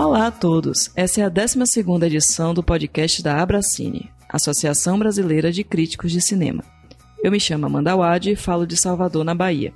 Olá a todos! Essa é a 12 edição do podcast da Abracine, Associação Brasileira de Críticos de Cinema. Eu me chamo Amanda Wade e falo de Salvador, na Bahia.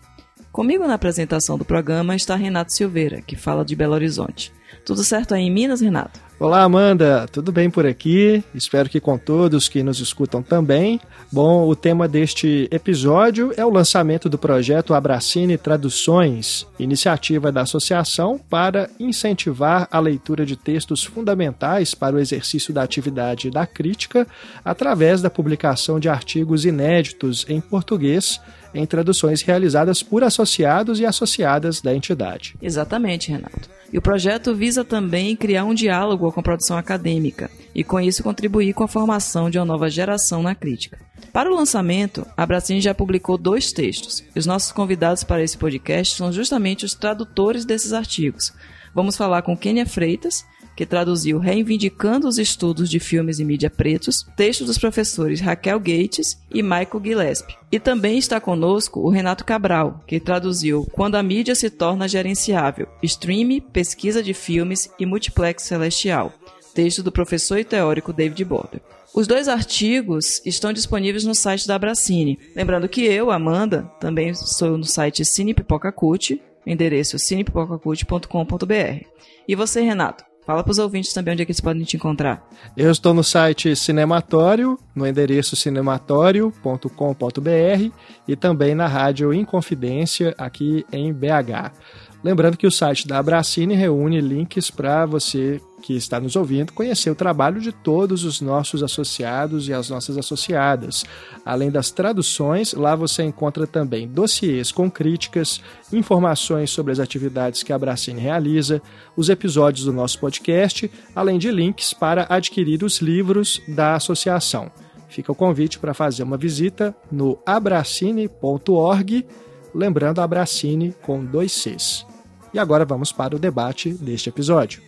Comigo na apresentação do programa está Renato Silveira, que fala de Belo Horizonte. Tudo certo aí em Minas, Renato? Olá, Amanda, tudo bem por aqui? Espero que com todos que nos escutam também. Bom, o tema deste episódio é o lançamento do projeto Abracine Traduções, iniciativa da associação para incentivar a leitura de textos fundamentais para o exercício da atividade da crítica através da publicação de artigos inéditos em português em traduções realizadas por associados e associadas da entidade. Exatamente, Renato. E o projeto visa também criar um diálogo com a produção acadêmica e, com isso, contribuir com a formação de uma nova geração na crítica. Para o lançamento, a Bracine já publicou dois textos. E os nossos convidados para esse podcast são justamente os tradutores desses artigos. Vamos falar com Kênia Freitas, que traduziu Reivindicando os Estudos de Filmes e Mídia Pretos, texto dos professores Raquel Gates e Michael Gillespie. E também está conosco o Renato Cabral, que traduziu Quando a Mídia se Torna Gerenciável, Stream, Pesquisa de Filmes e Multiplex Celestial, texto do professor e teórico David Border. Os dois artigos estão disponíveis no site da Abracine. Lembrando que eu, Amanda, também sou no site Cine Pipoca Cult, endereço cinepipocacult.com.br. E você, Renato? Fala para os ouvintes também onde é que eles podem te encontrar. Eu estou no site Cinematório, no endereço cinematório.com.br e também na rádio Inconfidência aqui em BH. Lembrando que o site da Abracine reúne links para você que está nos ouvindo conhecer o trabalho de todos os nossos associados e as nossas associadas. Além das traduções, lá você encontra também dossiês com críticas, informações sobre as atividades que a Abracine realiza, os episódios do nosso podcast, além de links para adquirir os livros da associação. Fica o convite para fazer uma visita no abracine.org, lembrando Abracine com dois Cs. E agora vamos para o debate deste episódio.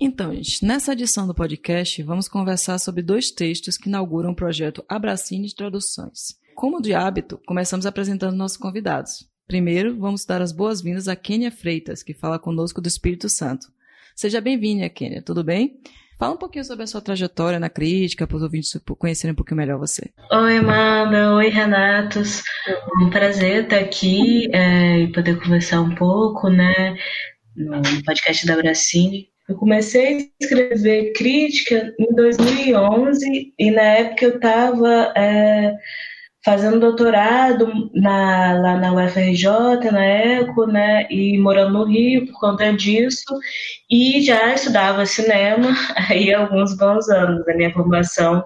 Então, gente, nessa edição do podcast, vamos conversar sobre dois textos que inauguram o projeto Abracine Traduções. Como de hábito, começamos apresentando nossos convidados. Primeiro, vamos dar as boas-vindas a Kênia Freitas, que fala conosco do Espírito Santo. Seja bem-vinda, Kênia, tudo bem? Fala um pouquinho sobre a sua trajetória na crítica, para os ouvintes conhecerem um pouquinho melhor você. Oi, Amanda. Oi, Renatos. Um prazer estar aqui é, e poder conversar um pouco, né, no podcast da Bracine. Eu comecei a escrever crítica em 2011 e na época eu estava é, fazendo doutorado na, lá na UFRJ, na ECO, né, e morando no Rio por conta disso, e já estudava cinema aí há alguns bons anos. A minha formação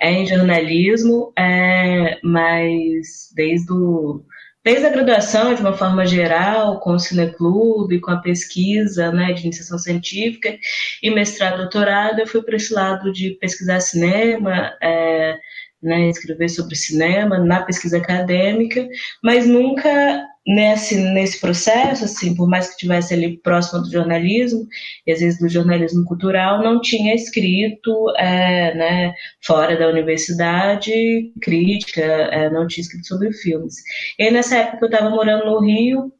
é em jornalismo, é, mas desde o desde a graduação, de uma forma geral, com o Cineclube, com a pesquisa né, de iniciação científica, e mestrado, doutorado, eu fui para esse lado de pesquisar cinema, é, né, escrever sobre cinema na pesquisa acadêmica, mas nunca nesse, nesse processo, assim, por mais que estivesse ali próximo do jornalismo, e às vezes do jornalismo cultural, não tinha escrito, é, né, fora da universidade, crítica, é, não tinha escrito sobre filmes. E aí, nessa época eu estava morando no Rio,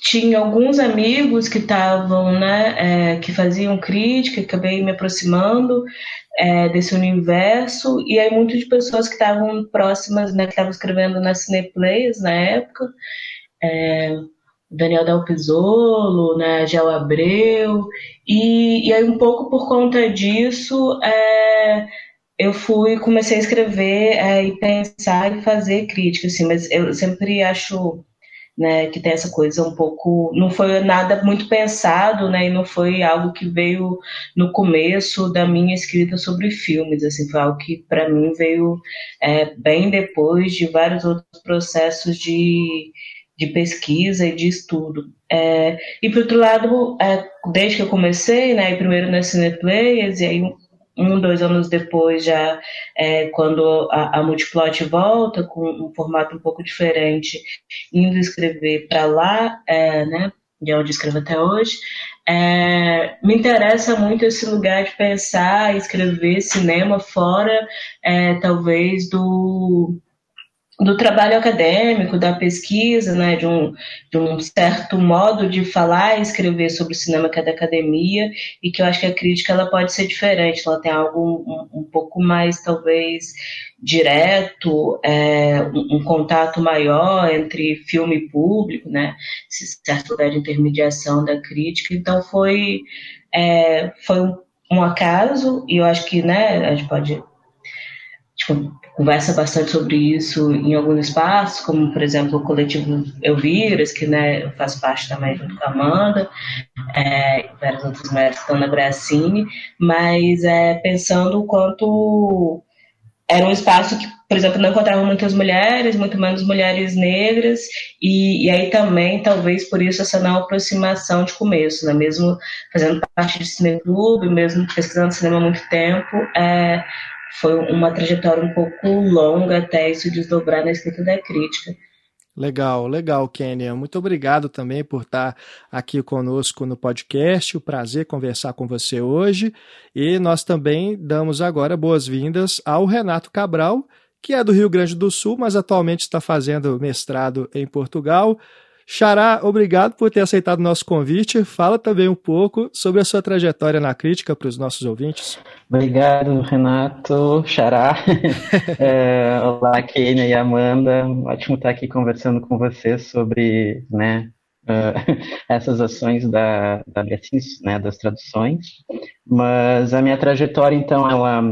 tinha alguns amigos que estavam, né, é, que faziam crítica, acabei me aproximando é, desse universo, e aí muitas pessoas que estavam próximas, né, que estavam escrevendo na Cineplays na época, é, Daniel Del Pisolo, né, Gel Abreu, e, e aí um pouco por conta disso, é, eu fui, comecei a escrever é, e pensar e fazer crítica, assim, mas eu sempre acho né, que tem essa coisa um pouco, não foi nada muito pensado, né, e não foi algo que veio no começo da minha escrita sobre filmes, assim, foi algo que para mim veio é, bem depois de vários outros processos de, de pesquisa e de estudo. É, e por outro lado, é, desde que eu comecei, né, primeiro na Cineplayers, e aí um, dois anos depois, já é, quando a, a Multiplot volta com um formato um pouco diferente, indo escrever para lá, é, né, de onde escrevo até hoje, é, me interessa muito esse lugar de pensar escrever cinema fora, é, talvez, do do trabalho acadêmico, da pesquisa, né, de, um, de um certo modo de falar e escrever sobre o cinema que é da academia, e que eu acho que a crítica ela pode ser diferente, ela tem algo um, um pouco mais, talvez, direto, é, um, um, contato maior entre filme e público, né, esse certo lugar de intermediação da crítica, então foi, é, foi um, um acaso, e eu acho que, né, a gente pode tipo, conversa bastante sobre isso em alguns espaços, como, por exemplo, o coletivo Elviras, que né, faz parte também junto com a Amanda, é, e várias outras mulheres que estão na Bracine, mas é, pensando o quanto era um espaço que, por exemplo, não encontrava muitas mulheres, muito menos mulheres negras, e, e aí também, talvez por isso, essa não aproximação de começo, né? mesmo fazendo parte de cineclube, mesmo pesquisando cinema há muito tempo, é, foi uma trajetória um pouco longa até isso desdobrar na escrita da crítica. Legal, legal, Kênia. Muito obrigado também por estar aqui conosco no podcast. O prazer conversar com você hoje. E nós também damos agora boas-vindas ao Renato Cabral, que é do Rio Grande do Sul, mas atualmente está fazendo mestrado em Portugal. Xará, obrigado por ter aceitado o nosso convite. Fala também um pouco sobre a sua trajetória na crítica para os nossos ouvintes. Obrigado, Renato, Xará. é, olá, Kênia e Amanda. Ótimo estar aqui conversando com vocês sobre né, uh, essas ações da, da né, das traduções. Mas a minha trajetória, então, ela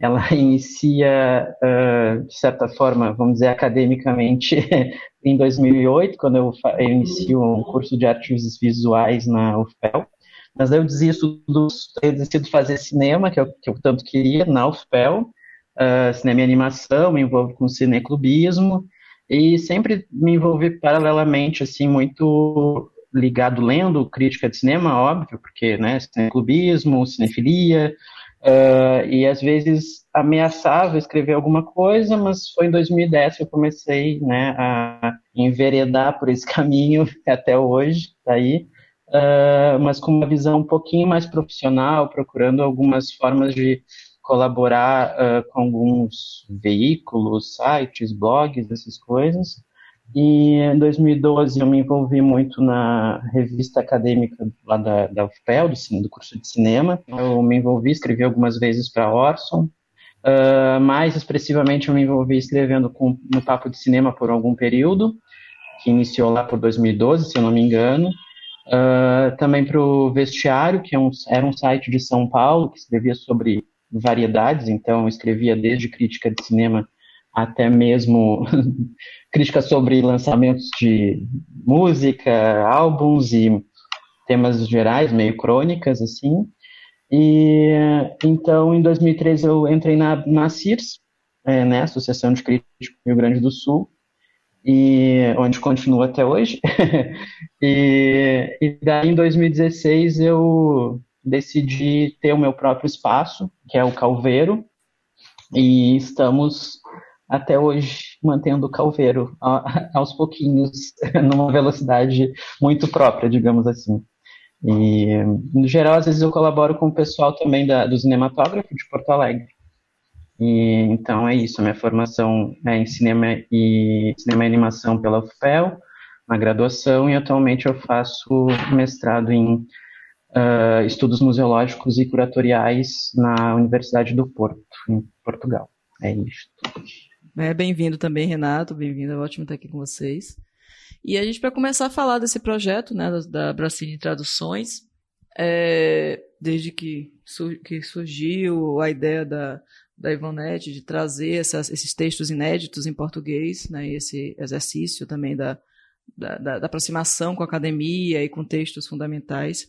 ela inicia, uh, de certa forma, vamos dizer, academicamente, em 2008, quando eu, eu inicio um curso de artes visuais na UFPEL. Mas eu desisto do, eu decido fazer cinema, que eu, que eu tanto queria, na UFPEL, uh, cinema e animação, me envolvo com cineclubismo, e sempre me envolvi paralelamente, assim, muito ligado lendo crítica de cinema, óbvio, porque, né, cineclubismo, cinefilia, Uh, e às vezes ameaçava escrever alguma coisa, mas foi em 2010 que eu comecei né, a enveredar por esse caminho até hoje, tá aí, uh, mas com uma visão um pouquinho mais profissional, procurando algumas formas de colaborar uh, com alguns veículos, sites, blogs, essas coisas. E em 2012 eu me envolvi muito na revista acadêmica lá da, da UFPEL, do, do curso de cinema. Eu me envolvi, escrevi algumas vezes para Orson. Uh, mais expressivamente eu me envolvi escrevendo com, no Papo de Cinema por algum período, que iniciou lá por 2012, se eu não me engano. Uh, também para o Vestiário, que é um, era um site de São Paulo, que escrevia sobre variedades, então escrevia desde crítica de cinema até mesmo críticas sobre lançamentos de música, álbuns e temas gerais, meio crônicas, assim. E então, em 2013, eu entrei na, na CIRS, é, né, Associação de Críticos do Rio Grande do Sul, e onde continuo até hoje. e, e daí, em 2016, eu decidi ter o meu próprio espaço, que é o Calveiro, e estamos até hoje mantendo o calveiro aos pouquinhos, numa velocidade muito própria, digamos assim. E, no geral, às vezes eu colaboro com o pessoal também da, do cinematógrafo de Porto Alegre. E, então é isso, minha formação é em cinema e, cinema e animação pela UFPEL, na graduação, e atualmente eu faço mestrado em uh, estudos museológicos e curatoriais na Universidade do Porto, em Portugal. É isso. É, bem-vindo também, Renato. Bem-vindo, é ótimo estar aqui com vocês. E a gente, para começar a falar desse projeto, né, da Bracine Traduções, é, desde que, que surgiu a ideia da, da Ivonete de trazer essas, esses textos inéditos em português, né, esse exercício também da, da, da, aproximação com a academia e com textos fundamentais.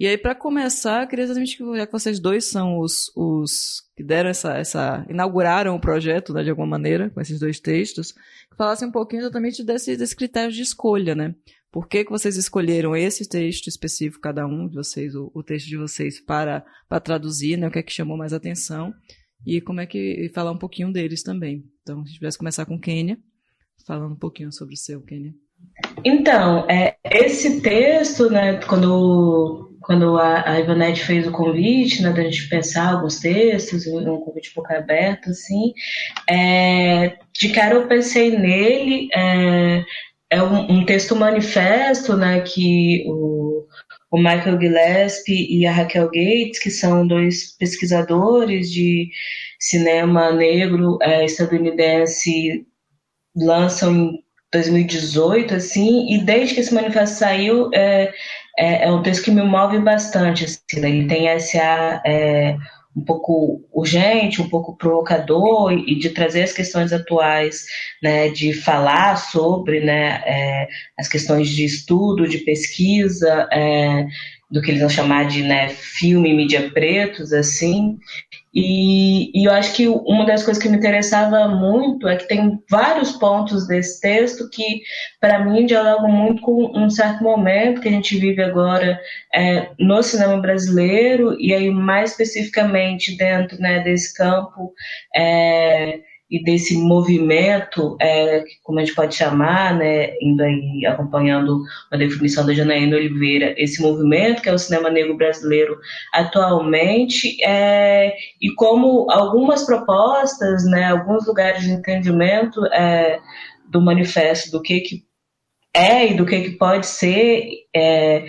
E aí, para começar, queria exatamente que, já que vocês dois são os, os que deram essa, essa. inauguraram o projeto, né, de alguma maneira, com esses dois textos, que falassem um pouquinho exatamente desses, desses critérios de escolha, né? Por que, que vocês escolheram esse texto específico, cada um de vocês, o, o texto de vocês, para, para traduzir, né? O que é que chamou mais atenção? E como é que. E falar um pouquinho deles também. Então, se tivesse começar com Quênia, falando um pouquinho sobre o seu, Quênia. Então, é, esse texto, né, quando, quando a, a Ivonete fez o convite, né, da gente pensar alguns textos, um convite um pouco aberto, assim, é, de cara eu pensei nele, é, é um, um, texto manifesto, né, que o, o Michael Gillespie e a Raquel Gates, que são dois pesquisadores de cinema negro é, estadunidense, lançam 2018, assim, e desde que esse manifesto saiu, é, é, é um texto que me move bastante, assim, né? ele tem essa é, um pouco urgente, um pouco provocador e, de trazer as questões atuais, né, de falar sobre, né, é, as questões de estudo, de pesquisa, é, do que eles vão chamar de né, filme mídia pretos, assim. E, e, eu acho que uma das coisas que me interessava muito é que tem vários pontos desse texto que, para mim, dialogam muito com um certo momento que a gente vive agora é, no cinema brasileiro, e aí mais especificamente dentro né, desse campo. É, e desse movimento, é, como a gente pode chamar, né, indo aí acompanhando a definição da Janaína Oliveira, esse movimento que é o cinema negro brasileiro atualmente, é, e como algumas propostas, né, alguns lugares de entendimento é, do manifesto do que, que é e do que, que pode ser é,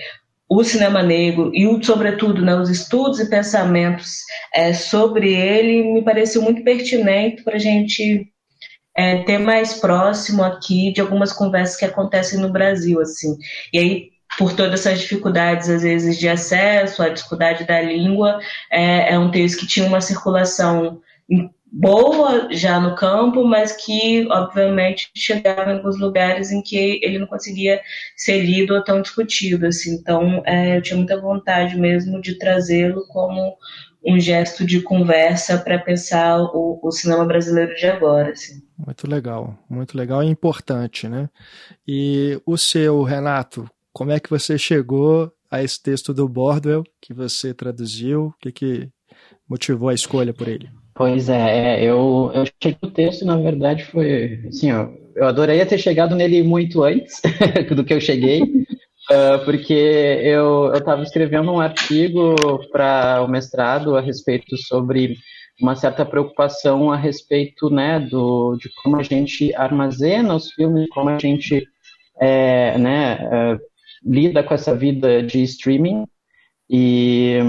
o cinema negro e, sobretudo, né, os estudos e pensamentos é, sobre ele me pareceu muito pertinente para a gente é, ter mais próximo aqui de algumas conversas que acontecem no Brasil, assim. E aí, por todas essas dificuldades, às vezes, de acesso, a dificuldade da língua, é, é um texto que tinha uma circulação boa já no campo, mas que, obviamente, chegava em alguns lugares em que ele não conseguia ser lido ou tão discutido. Assim. Então, é, eu tinha muita vontade mesmo de trazê-lo como um gesto de conversa para pensar o, o, cinema brasileiro de agora. Assim. Muito legal, muito legal e importante, né? E o seu, Renato, como é que você chegou a esse texto do Bordwell que você traduziu? O que, que motivou a escolha por ele? Pois é, é eu, eu cheguei no texto, na verdade, foi assim, ó, eu adoraria ter chegado nele muito antes do que eu cheguei, uh, porque eu estava escrevendo um artigo para o mestrado a respeito sobre uma certa preocupação a respeito né, do, de como a gente armazena os filmes, como a gente é, né, uh, lida com essa vida de streaming, e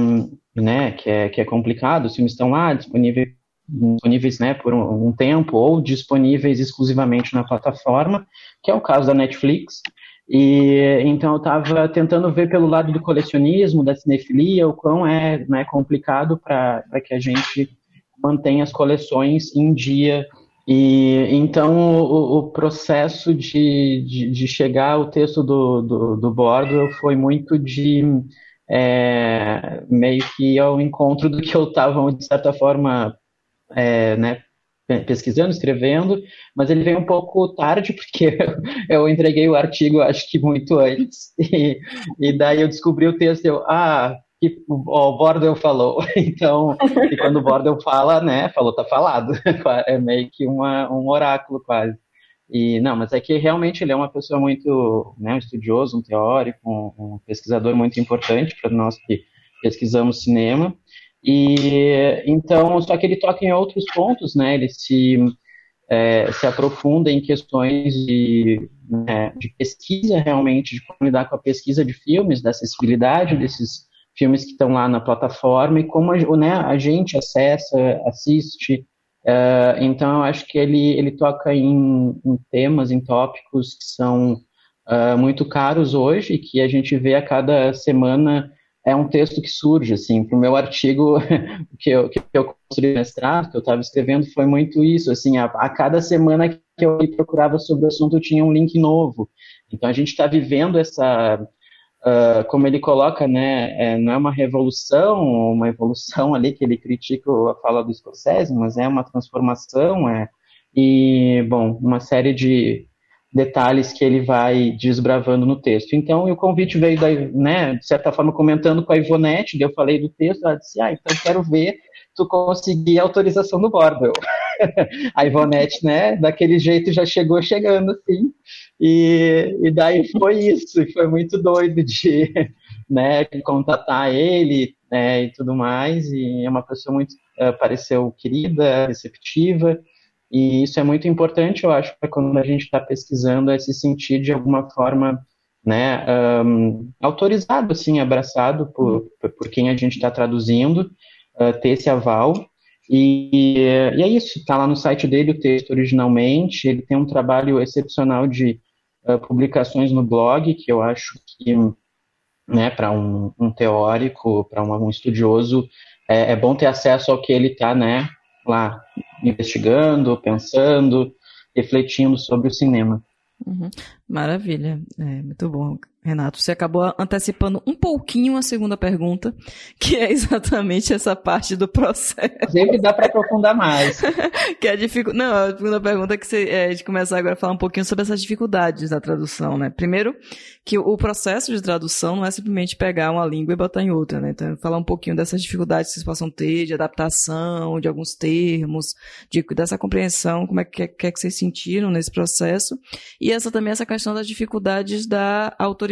né, que é, que é complicado, os filmes estão lá disponíveis, disponíveis né, por um, um, tempo ou disponíveis exclusivamente na plataforma, que é o caso da Netflix. E então eu estava tentando ver pelo lado do colecionismo, da cinefilia, o quão é né, complicado para que a gente mantenha as coleções em dia. E então o, o processo de, de, de, chegar ao texto do, do, do Bordo foi muito de é, meio que ao encontro do que eu estava, de certa forma, é, né, pesquisando, escrevendo, mas ele veio um pouco tarde, porque eu entreguei o artigo, acho que muito antes, e, e daí eu descobri o texto, eu, ah, que o Bordel falou, então, e quando o Bordel fala, né, falou, tá falado, é meio que uma, um oráculo quase. E não, mas é que realmente ele é uma pessoa muito, né, um estudioso, um teórico, um, um pesquisador muito importante para nós que pesquisamos cinema. E então, só que ele toca em outros pontos, né? Ele se é, se aprofunda em questões de, né, de pesquisa realmente, de como lidar com a pesquisa de filmes, da acessibilidade desses filmes que estão lá na plataforma e como a, né, a gente acessa, assiste, Uh, então, eu acho que ele, ele toca em, em temas, em tópicos que são uh, muito caros hoje e que a gente vê a cada semana é um texto que surge, assim, para o meu artigo que eu, que eu construí mestrado, que eu estava escrevendo, foi muito isso, assim, a, a, cada semana que eu procurava sobre o assunto tinha um link novo. Então, a gente está vivendo essa uh, como ele coloca, né, é, não é uma revolução, uma evolução ali que ele critica a fala do Scorsese, mas é uma transformação, é, e, bom, uma série de detalhes que ele vai desbravando no texto. Então, o convite veio, da, né, de certa forma, comentando com a Ivonete, eu falei do texto, ela disse, ah, então quero ver tu conseguir a autorização do Bordel. a Ivonete, né, daquele jeito já chegou chegando, assim, e, e daí foi isso, foi muito doido de, né, contatar ele, né, e tudo mais, e é uma pessoa muito, uh, pareceu querida, receptiva, e isso é muito importante, eu acho, para quando a gente está pesquisando, é se sentir de alguma forma né, um, autorizado, assim, abraçado por, por quem a gente está traduzindo, uh, ter esse aval. E, e é isso, está lá no site dele o texto originalmente, ele tem um trabalho excepcional de uh, publicações no blog, que eu acho que, né, para um, um, teórico, para um, um, estudioso, é, é, bom ter acesso ao que ele está, né, lá investigando, pensando, refletindo sobre o cinema. Uhum. Maravilha, é, muito bom. Renato, você acabou antecipando um pouquinho a segunda pergunta, que é exatamente essa parte do processo. Sempre dá para aprofundar mais. que é a dificu... Não, a segunda pergunta é que você, é, a gente começar agora a falar um pouquinho sobre essas dificuldades da tradução, né? Primeiro, que o processo de tradução não é simplesmente pegar uma língua e botar em outra, né? Então, falar um pouquinho dessas dificuldades que vocês possam ter, de adaptação, de alguns termos, de, dessa compreensão, como é que, que, é que vocês sentiram nesse processo. E essa também, essa questão das dificuldades da autorização,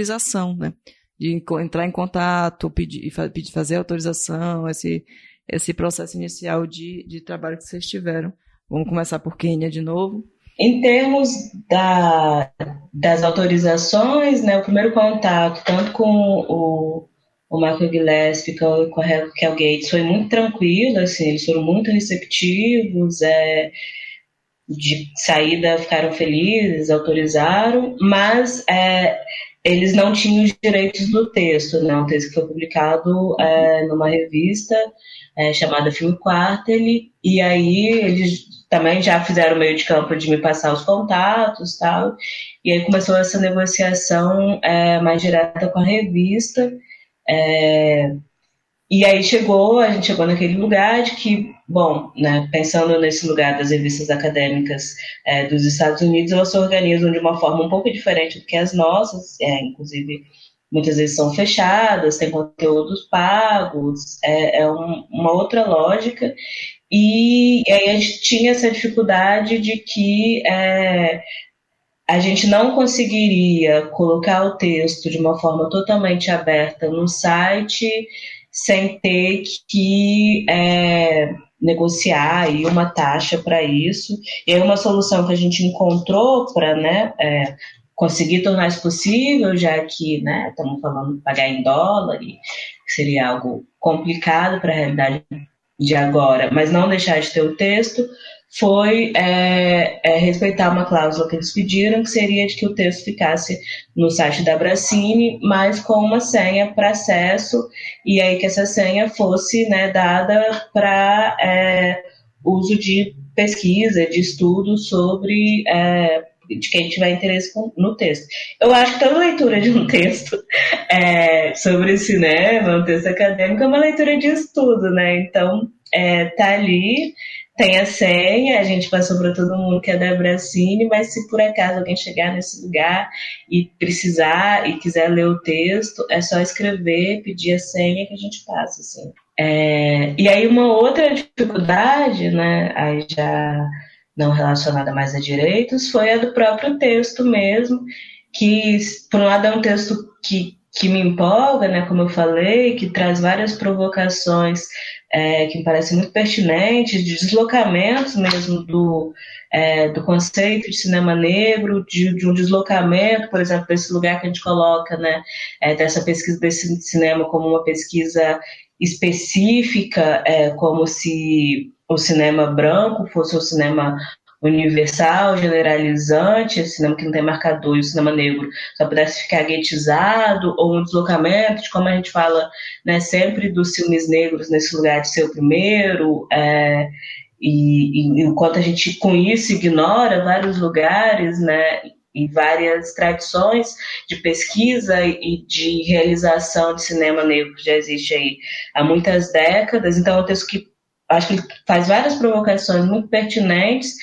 né? De entrar em contato, pedir, fazer autorização, esse, esse processo inicial de, de trabalho que vocês tiveram. Vamos começar por Quênia de novo. Em termos da, das autorizações, né, o primeiro contato, tanto com o, o Michael Gillespie com, com a Raquel Gates, foi muito tranquilo, assim, eles foram muito receptivos, é, de saída ficaram felizes, autorizaram, mas é, eles não tinham os direitos do texto, né? Um texto que foi publicado é, numa revista é, chamada Film Quarterly, e aí eles também já fizeram meio de campo de me passar os contatos tal, e aí começou essa negociação é, mais direta com a revista, é, e aí chegou, a gente chegou naquele lugar de que, bom, né, pensando nesse lugar das revistas acadêmicas é, dos Estados Unidos, elas se organizam de uma forma um pouco diferente do que as nossas, é, inclusive muitas vezes são fechadas, tem conteúdos pagos, é, é um, uma outra lógica. E, e, aí a gente tinha essa dificuldade de que é, a gente não conseguiria colocar o texto de uma forma totalmente aberta no site sem ter que é, negociar aí uma taxa para isso. E aí uma solução que a gente encontrou para né, é, conseguir tornar isso possível, já que né, estamos falando de pagar em dólar, e seria algo complicado para a realidade de agora, mas não deixar de ter o texto, foi é, é, respeitar uma cláusula que eles pediram, que seria de que o texto ficasse no site da Bracine, mas com uma senha para acesso, e aí que essa senha fosse né, dada para é, uso de pesquisa, de estudo sobre é, de quem tiver interesse no texto. Eu acho que toda leitura de um texto é, sobre cinema, um texto acadêmico, é uma leitura de estudo, né? Então, é, tá ali tem a senha, a gente passou para todo mundo que é da Bracine, mas se por acaso alguém chegar nesse lugar e precisar e quiser ler o texto, é só escrever, pedir a senha que a gente passa, assim. É, e aí uma outra dificuldade, né, aí já não relacionada mais a direitos, foi a do próprio texto mesmo, que por um lado é um texto que que me empolga, né, como eu falei, que traz várias provocações é, que me parecem muito pertinentes, de deslocamentos mesmo do, é, do conceito de cinema negro, de, de, um deslocamento, por exemplo, desse lugar que a gente coloca, né, é, dessa pesquisa desse cinema como uma pesquisa específica, é, como se o cinema branco fosse o cinema universal, generalizante, cinema que não tem marcador e o cinema negro só pudesse ficar guetizado, ou um deslocamento de como a gente fala né, sempre dos filmes negros nesse lugar de ser o primeiro, é, e, e enquanto a gente com isso ignora vários lugares, né, e várias tradições de pesquisa e de realização de cinema negro que já existe aí há muitas décadas. Então, é um texto que acho que faz várias provocações muito pertinentes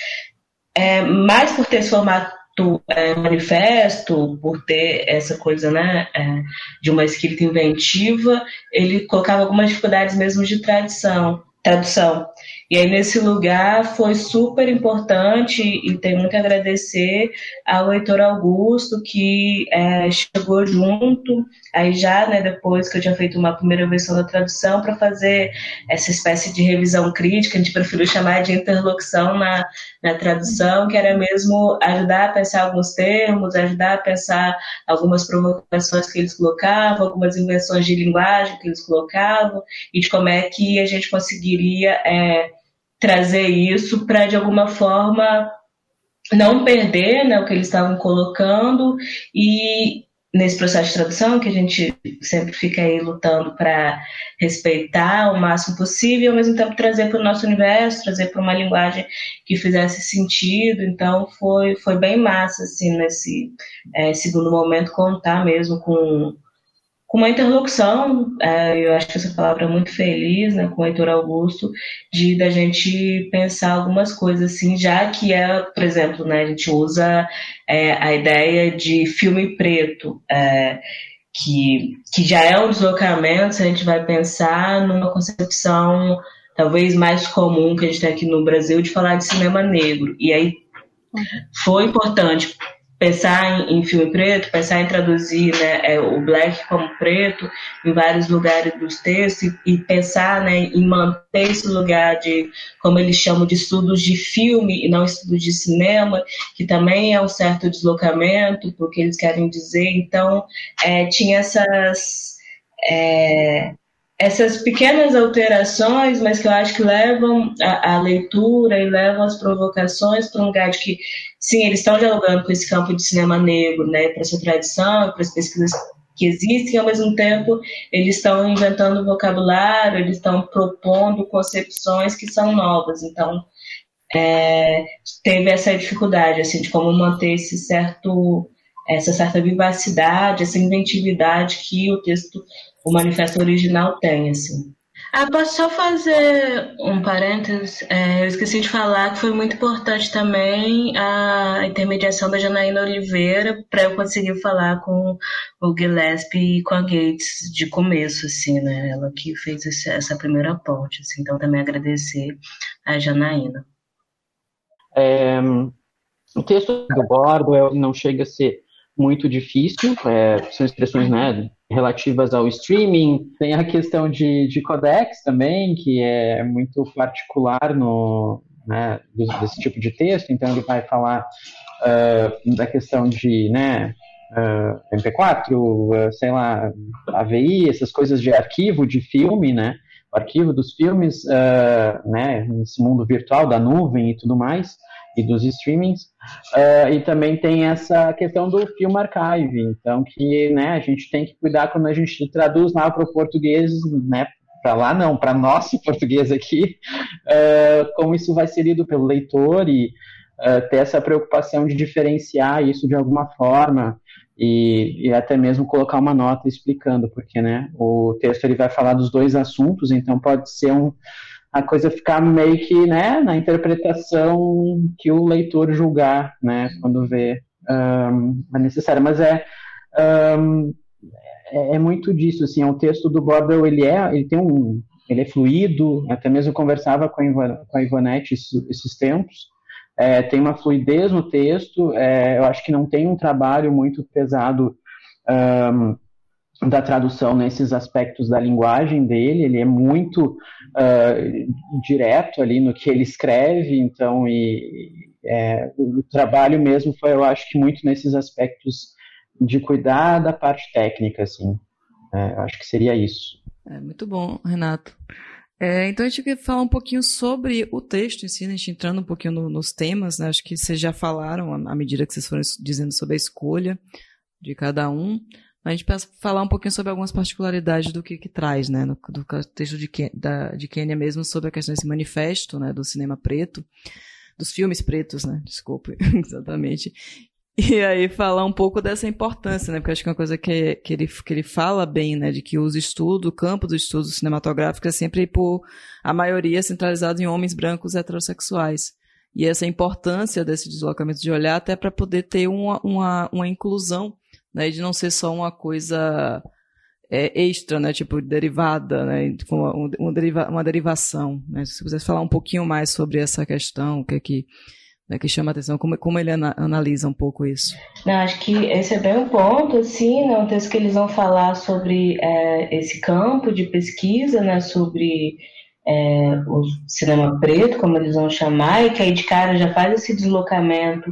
é, mais por ter esse formato é, manifesto, por ter essa coisa né, é, de uma escrita inventiva, ele colocava algumas dificuldades mesmo de tradição. tradução. E aí, nesse lugar, foi super importante e tenho muito agradecer ao Heitor Augusto, que é, chegou junto, aí já, né, depois que eu tinha feito uma primeira versão da tradução, para fazer essa espécie de revisão crítica, a gente preferiu chamar de interlocução na, na tradução, que era mesmo ajudar a pensar alguns termos, ajudar a pensar algumas provocações que eles colocavam, algumas invenções de linguagem que eles colocavam, e de como é que a gente conseguiria. É, trazer isso para, de alguma forma, não perder né, o que eles estavam colocando e nesse processo de tradução que a gente sempre fica aí lutando para respeitar o máximo possível e ao mesmo tempo trazer para o nosso universo, trazer para uma linguagem que fizesse sentido. Então foi, foi bem massa assim nesse é, segundo momento contar mesmo com com uma interlocução, é, eu acho que essa palavra é muito feliz, né, com o Heitor Augusto, de da gente pensar algumas coisas assim, já que é, por exemplo, né, a gente usa é, a ideia de filme preto, é, que, que já é um deslocamento, se a gente vai pensar numa concepção talvez mais comum que a gente tem aqui no Brasil de falar de cinema negro. E aí uhum. foi importante pensar em, em, filme preto, pensar em traduzir né, é, o black como preto em vários lugares dos textos e, e, pensar né, em manter esse lugar de, como eles chamam de estudos de filme e não estudos de cinema, que também é um certo deslocamento porque eles querem dizer. Então, é, tinha essas. É, essas pequenas alterações, mas que eu acho que levam a, a leitura e levam as provocações para um lugar de que, sim, eles estão dialogando com esse campo de cinema negro, né, para sua tradição, para as pesquisas que existem, ao mesmo tempo eles estão inventando vocabulário, eles estão propondo concepções que são novas. Então, é, teve essa dificuldade, assim, de como manter esse certo, essa certa vivacidade, essa inventividade que o texto o manifesto original tem, assim. Ah, posso só fazer um parênteses? É, eu esqueci de falar que foi muito importante também a intermediação da Janaína Oliveira para eu conseguir falar com o Gillespie e com a Gates de começo, assim, né? Ela que fez esse, essa primeira ponte, assim. Então, também agradecer a Janaína. É, o texto do Bordo não chega a ser muito difícil, é, são expressões, né, relativas ao streaming. Tem a questão de, de codecs também, que é muito particular no, né, desse tipo de texto. Então, ele vai falar uh, da questão de né, uh, ah, MP4, uh, ah, sei lá, AVI, essas coisas de arquivo de filme, né? O arquivo dos filmes, né, nesse mundo virtual da nuvem e tudo mais e dos streamings. Uh, e também tem essa questão do film archive, então que né, a gente tem que cuidar quando a gente traduz lá para o português, né, para lá não, para nosso português aqui, uh, como isso vai ser lido pelo leitor e uh, ter essa preocupação de diferenciar isso de alguma forma e, e, até mesmo colocar uma nota explicando, porque né, o texto ele vai falar dos dois assuntos, então pode ser um a coisa ficar meio que né, na interpretação que o leitor julgar né, quando vê um, a necessária. Mas é, um, é, é, muito disso, assim, é um texto do Bordel, ele é, ele tem um, ele é fluido, até mesmo conversava com a, Ivan, com a Ivonete esses, esses tempos, é, tem uma fluidez no texto, é, eu acho que não tem um trabalho muito pesado um, da tradução nesses aspectos da linguagem dele, ele é muito uh, direto ali no que ele escreve, então e, é, o trabalho mesmo foi, eu acho que muito nesses aspectos de cuidar da parte técnica, assim, é, acho que seria isso. É muito bom, Renato. É, então a gente quer falar um pouquinho sobre o texto em si, né? a gente entrando um pouquinho no, nos temas, né? acho que vocês já falaram à medida que vocês foram dizendo sobre a escolha de cada um a gente passa falar um pouquinho sobre algumas particularidades do que, que traz, né, no, do texto de, da, de Kenya mesmo, sobre a questão desse manifesto, né, do cinema preto, dos filmes pretos, né, desculpe, exatamente. E aí falar um pouco dessa importância, né, porque acho que é uma coisa que, que, ele, que ele fala bem, né, de que os estudos, o campo dos estudos cinematográficos é sempre por, a maioria, centralizado em homens brancos heterossexuais. E essa importância desse deslocamento de olhar até para poder ter uma, uma, uma inclusão né, de não ser só uma coisa é, extra, né? Tipo, derivada, né? Tipo, uma, uma, deriva, uma derivação. Né? Se você pudesse falar um pouquinho mais sobre essa questão, o que é que, né, que chama a atenção, como, como ele ana, analisa um pouco isso? Não, acho que esse é bem um ponto, assim, né? Um texto que eles vão falar sobre é, esse campo de pesquisa, né? Sobre é, o cinema preto, como eles vão chamar, e que aí de cara já faz esse deslocamento,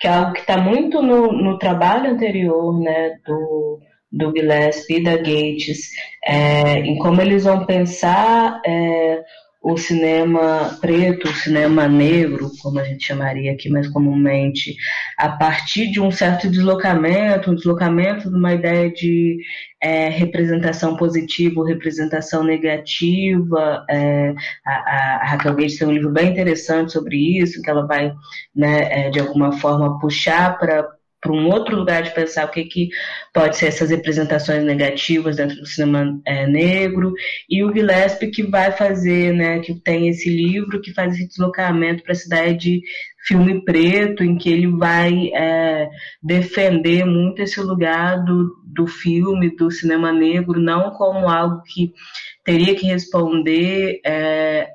que é algo que está muito no, no trabalho anterior, né? Do do Gillespie e da Gates, é, em como eles vão pensar é, o cinema preto, o cinema negro, como a gente chamaria aqui mais comumente, a partir de um certo deslocamento, um deslocamento de uma ideia de é, representação positiva ou representação negativa. É, a, a, Raquel Gates tem um livro bem interessante sobre isso, que ela vai, né, é, de alguma forma, puxar para para um outro lugar de pensar o que, que pode ser essas representações negativas dentro do cinema é, negro, e o Gillespie que vai fazer, né, que tem esse livro que faz esse deslocamento para essa ideia de filme preto, em que ele vai é, defender muito esse lugar do, do filme, do cinema negro, não como algo que teria que responder é,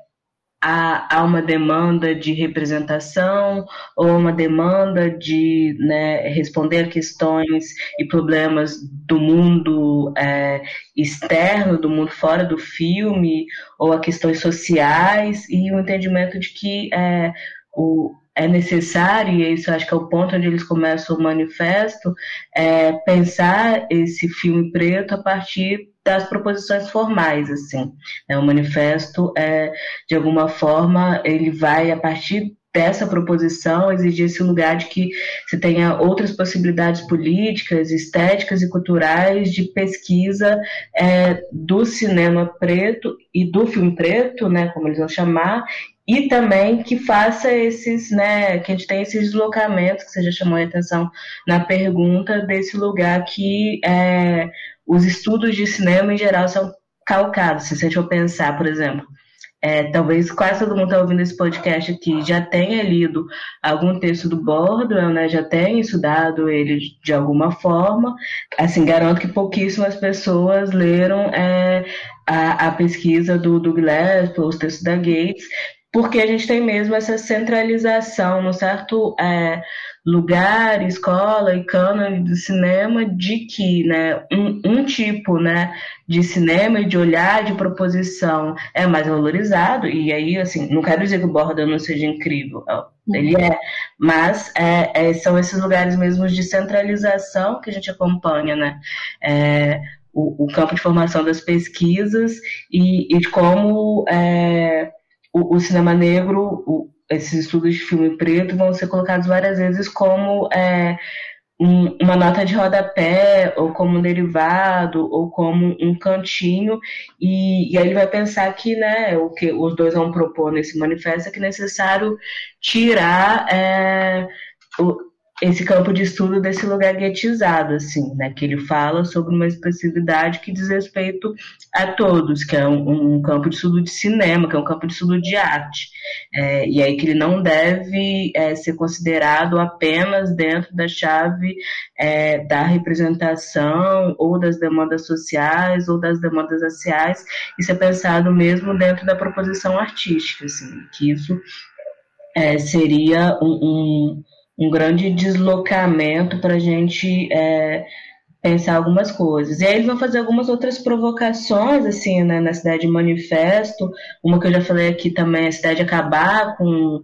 há, há uma demanda de representação ou uma demanda de né, responder questões e problemas do mundo é, externo, do mundo fora do filme, ou a questões sociais, e o entendimento de que é, o, é necessário, e isso acho que é o ponto onde eles começam o manifesto, é pensar esse filme preto a partir das proposições formais, assim. É, o manifesto, é, de alguma forma, ele vai, a partir dessa proposição, exigir esse lugar de que se tenha outras possibilidades políticas, estéticas e culturais de pesquisa é, do cinema preto e do filme preto, né, como eles vão chamar, e também que faça esses, né, que a gente tenha esses deslocamentos, que você já chamou a atenção na pergunta, desse lugar que é, os estudos de cinema em geral são calcados. Se gente for pensar, por exemplo, é, talvez quase todo mundo está ouvindo esse podcast aqui já tenha lido algum texto do Bordwell, né, já tenha estudado ele de alguma forma. Assim, garanto que pouquíssimas pessoas leram é, a, a, pesquisa do Douglas, os textos da Gates, porque a gente tem mesmo essa centralização no certo é, lugar, escola e cânone do cinema de que né, um, um, tipo né, de cinema e de olhar, de proposição é mais valorizado, e aí, assim, não quero dizer que o Borda não seja incrível, ele é, mas é, é, são esses lugares mesmo de centralização que a gente acompanha, né? É, o, o, campo de formação das pesquisas e, e de como é, o, o, cinema negro, o, esses estudos de filme preto vão ser colocados várias vezes como é, um, uma nota de rodapé, ou como um derivado, ou como um cantinho, e, e aí ele vai pensar que né, o que os dois vão propor nesse manifesto é que é necessário tirar é, esse campo de estudo desse lugar guetizado, assim, né? Que ele fala sobre uma expressividade que diz respeito a todos, que é um, um campo de estudo de cinema, que é um campo de estudo de arte. É, e aí que ele não deve é, ser considerado apenas dentro da chave é, da representação ou das demandas sociais ou das demandas raciais, e ser pensado mesmo dentro da proposição artística, assim, que isso é, seria um, um um grande deslocamento para a gente é, pensar algumas coisas. E aí vão fazer algumas outras provocações, assim, né, na cidade de Manifesto, uma que eu já falei aqui também, a cidade acabar com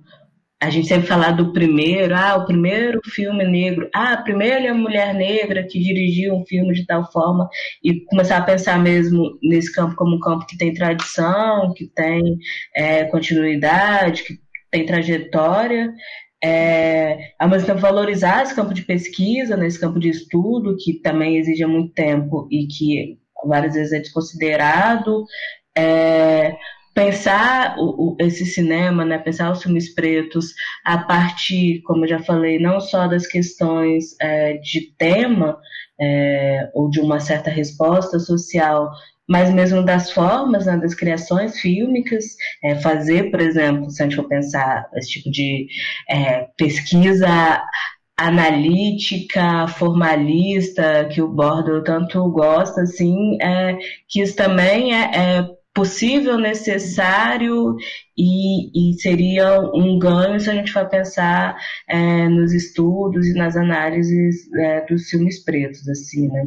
a gente sempre falar do primeiro, ah, o primeiro filme negro, ah, a mulher negra que dirigiu um filme de tal forma, e começar a pensar mesmo nesse campo como um campo que tem tradição, que tem é, continuidade, que tem trajetória, é, ao mesmo tempo valorizar esse campo de pesquisa, né, esse campo de estudo, que também exige muito tempo e que várias vezes é desconsiderado, é, pensar o, o, esse cinema, né, pensar os filmes pretos a partir, como eu já falei, não só das questões é, de tema é, ou de uma certa resposta social, mas mesmo das formas, né, das criações fílmicas, é, fazer, por exemplo, se a gente for pensar esse tipo de é, pesquisa analítica, formalista, que o Bordo tanto gosta, assim, é, que isso também é, é possível, necessário e, e, seria um ganho se a gente for pensar é, nos estudos e nas análises é, dos filmes pretos, assim, né?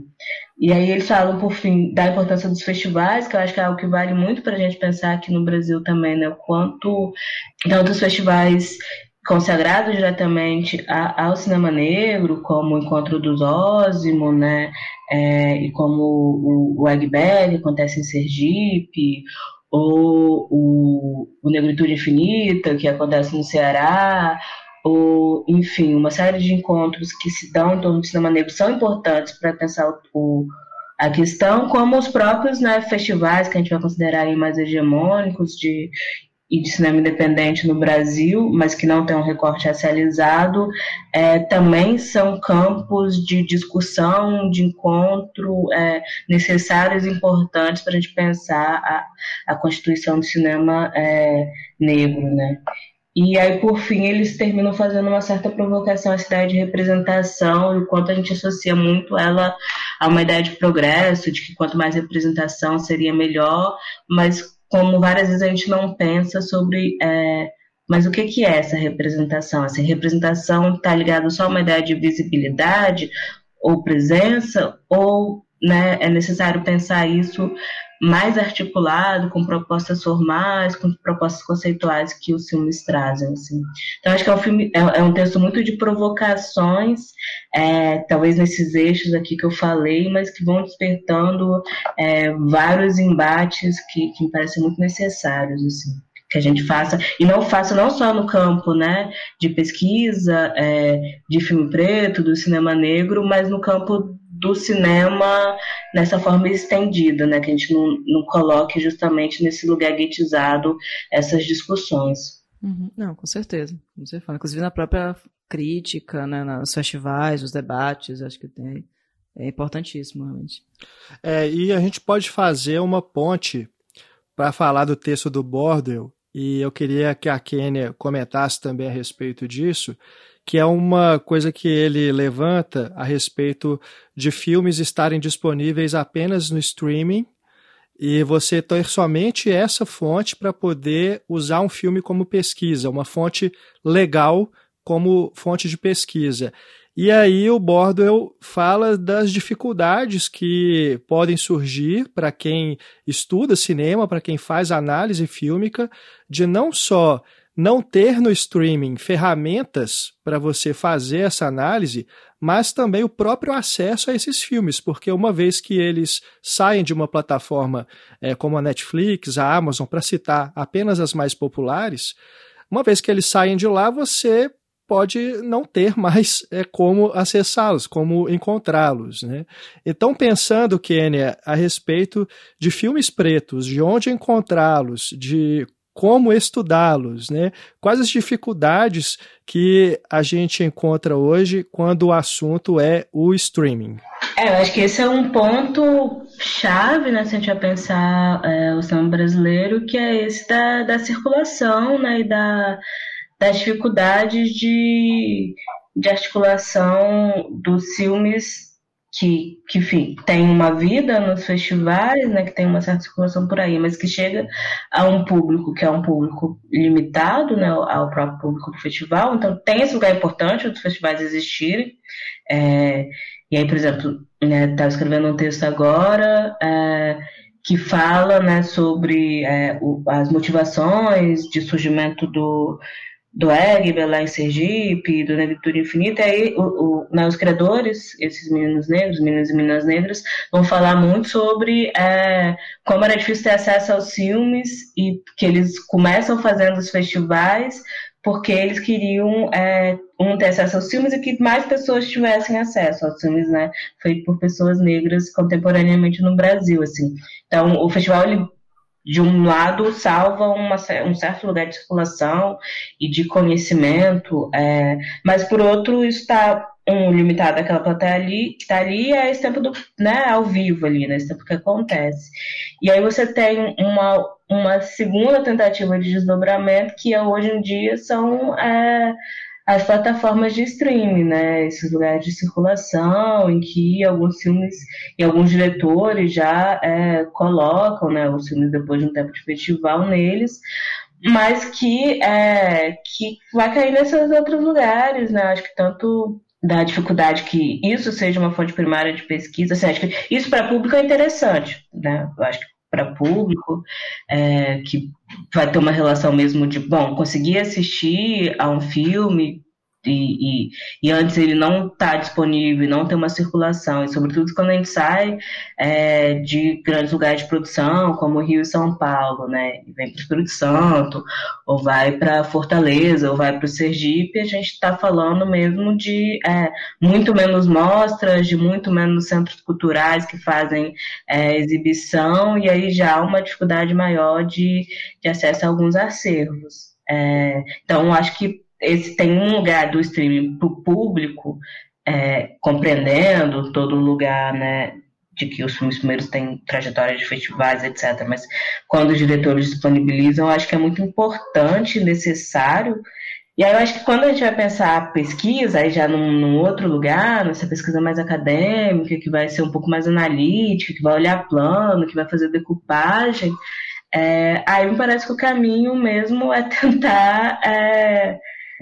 E aí eles falam, por fim, da importância dos festivais, que eu acho que é algo que vale muito para a gente pensar aqui no Brasil também, né? O quanto tanto os festivais consagrado diretamente a, ao cinema negro, como o Encontro dos Ósimo, né, é, e como o, o Egberg, acontece em Sergipe, ou o, o Negritude Infinita, que acontece no Ceará, ou, enfim, uma série de encontros que se dão em torno do cinema negro são importantes para pensar o, o, a questão, como os próprios né, festivais que a gente vai considerar mais hegemônicos de e de cinema independente no Brasil, mas que não tem um recorte racializado, é, também são campos de discussão, de encontro é, necessários e importantes para a gente pensar a, a constituição do cinema é, negro, né? E aí, por fim, eles terminam fazendo uma certa provocação à ideia de representação e o quanto a gente associa muito ela a uma ideia de progresso, de que quanto mais representação seria melhor, mas como várias vezes a gente não pensa sobre é, mas o que, que é essa representação? Essa representação está ligada só a uma ideia de visibilidade ou presença, ou né, é necessário pensar isso mais articulado, com propostas formais, com propostas conceituais que os filmes trazem. Assim. Então, acho que é um, filme, é, é um texto muito de provocações, é, talvez nesses eixos aqui que eu falei, mas que vão despertando é, vários embates que, que me parecem muito necessários. Assim que a gente faça, e não faça não só no campo né, de pesquisa, é, de filme preto, do cinema negro, mas no campo do cinema nessa forma estendida, né? Que a gente não, não coloque justamente nesse lugar guetizado essas discussões. Uhum. Não, com certeza. Como você fala. Inclusive na própria crítica, né, nos festivais, os debates, acho que tem. É importantíssimo, realmente. É, e a gente pode fazer uma ponte para falar do texto do Bordel, e eu queria que a Kênia comentasse também a respeito disso, que é uma coisa que ele levanta a respeito de filmes estarem disponíveis apenas no streaming e você ter somente essa fonte para poder usar um filme como pesquisa, uma fonte legal como fonte de pesquisa. E aí o Bordwell fala das dificuldades que podem surgir para quem estuda cinema, para quem faz análise fílmica, de não só não ter no streaming ferramentas para você fazer essa análise, mas também o próprio acesso a esses filmes, porque uma vez que eles saem de uma plataforma é, como a Netflix, a Amazon, para citar apenas as mais populares, uma vez que eles saem de lá, você pode não ter mais é, como acessá-los, como encontrá-los. Né? Então, pensando, Kênia, a respeito de filmes pretos, de onde encontrá-los, de como estudá-los, né? Quais as dificuldades que a gente encontra hoje quando o assunto é o streaming? É, eu acho que esse é um ponto chave, né, se a gente vai pensar é, o cinema brasileiro, que é esse da, da circulação, né, e da, das dificuldades de, de articulação dos filmes que, que enfim, tem uma vida nos festivais, né, que tem uma certa circulação por aí, mas que chega a um público que é um público limitado, né, ao próprio público do festival. Então, tem esse lugar importante dos festivais existirem. É, e aí, por exemplo, né, estava escrevendo um texto agora é, que fala né, sobre é, o, as motivações de surgimento do do Egber lá em Sergipe, do Negritude Infinita, aí o, o, né, os criadores, esses meninos negros, meninos e meninas negras, vão falar muito sobre é, como era difícil ter acesso aos filmes e que eles começam fazendo os festivais porque eles queriam é, um ter acesso aos filmes e que mais pessoas tivessem acesso aos filmes, né, feitos por pessoas negras contemporaneamente no Brasil, assim. Então, o festival ele de um lado, salva uma, um certo lugar de circulação e de conhecimento, é, mas por outro, está um, limitado àquela plateia ali, que está ali, é esse tempo do, né, ao vivo ali, né, esse tempo que acontece. E aí você tem uma, uma segunda tentativa de desdobramento, que é, hoje em dia são é, as plataformas de streaming, né? Esses lugares de circulação em que alguns filmes e alguns diretores já é, colocam, né, os filmes depois de um tempo de festival neles, mas que é, que vai cair nesses outros lugares, né? Acho que tanto da dificuldade que isso seja uma fonte primária de pesquisa, assim, acho que isso para público é interessante, né? Eu acho que para público, é, que vai ter uma relação mesmo de, bom, conseguir assistir a um filme e, e, e, antes ele não está disponível, não tem uma circulação, e sobretudo quando a gente sai é, de grandes lugares de produção, como Rio e São Paulo, né, vem para o Espírito Santo, ou vai para Fortaleza, ou vai para o Sergipe, a gente está falando mesmo de é, muito menos mostras, de muito menos centros culturais que fazem é, exibição, e aí já há uma dificuldade maior de, de acesso a alguns acervos. É, então, acho que esse tem um lugar do streaming para o público, é, compreendendo todo lugar, né, de que os filmes primeiros têm trajetória de festivais, etc. Mas quando os diretores disponibilizam, eu acho que é muito importante, necessário. E aí eu acho que quando a gente vai pensar a pesquisa, aí já num, num outro lugar, nessa pesquisa mais acadêmica, que vai ser um pouco mais analítica, que vai olhar plano, que vai fazer decupagem, é, aí me parece que o caminho mesmo é tentar é,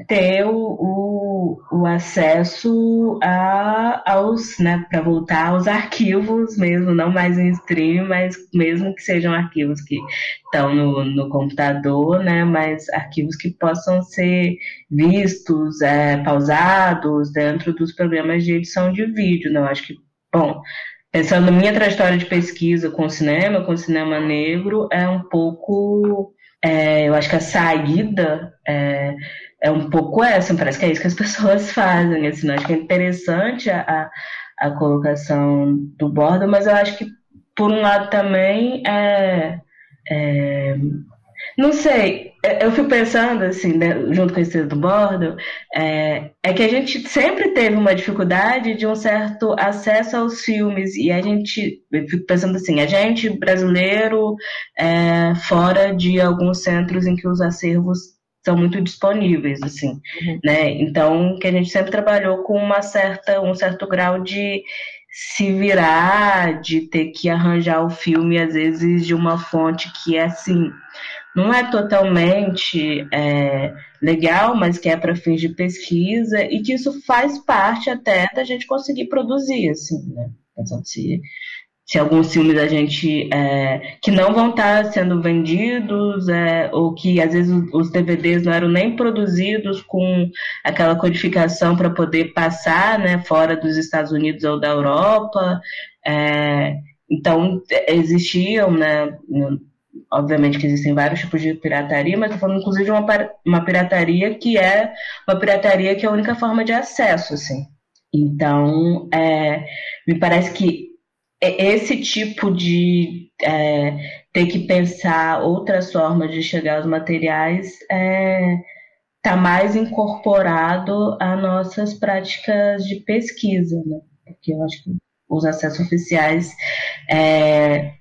ter o, o, o acesso a, aos, né, para voltar aos arquivos mesmo, não mais em stream, mas mesmo que sejam arquivos que estão no, no computador, né, mas arquivos que possam ser vistos, é, pausados dentro dos programas de edição de vídeo, né, eu acho que, bom, pensando minha trajetória de pesquisa com cinema, com cinema negro, é um pouco, é, eu acho que a saída é, é um pouco essa, parece que é isso que as pessoas fazem, assim, acho que é interessante a, a colocação do bordo, mas eu acho que, por um lado, também é, é não sei, eu fico pensando, assim, né, junto com esse do bordo, é, é, que a gente sempre teve uma dificuldade de um certo acesso aos filmes, e a gente, eu fico pensando assim, a gente brasileiro, é, fora de alguns centros em que os acervos são muito disponíveis, assim, uhum. né? Então, que a gente sempre trabalhou com uma certa, um certo grau de se virar, de ter que arranjar o filme, às vezes, de uma fonte que é assim, não é totalmente é, legal, mas que é para fins de pesquisa, e que isso faz parte até da gente conseguir produzir, assim, né? Pensando se se alguns filmes a gente é, que não vão estar tá sendo vendidos é, ou que às vezes os DVDs não eram nem produzidos com aquela codificação para poder passar né, fora dos Estados Unidos ou da Europa é, então existiam né, obviamente que existem vários tipos de pirataria mas estou falando inclusive de uma, uma pirataria que é uma pirataria que é a única forma de acesso assim. Então é, me parece que esse tipo de é, ter que pensar outras formas de chegar aos materiais está é, tá mais incorporado a nossas práticas de pesquisa, né? porque eu acho que os acessos oficiais é,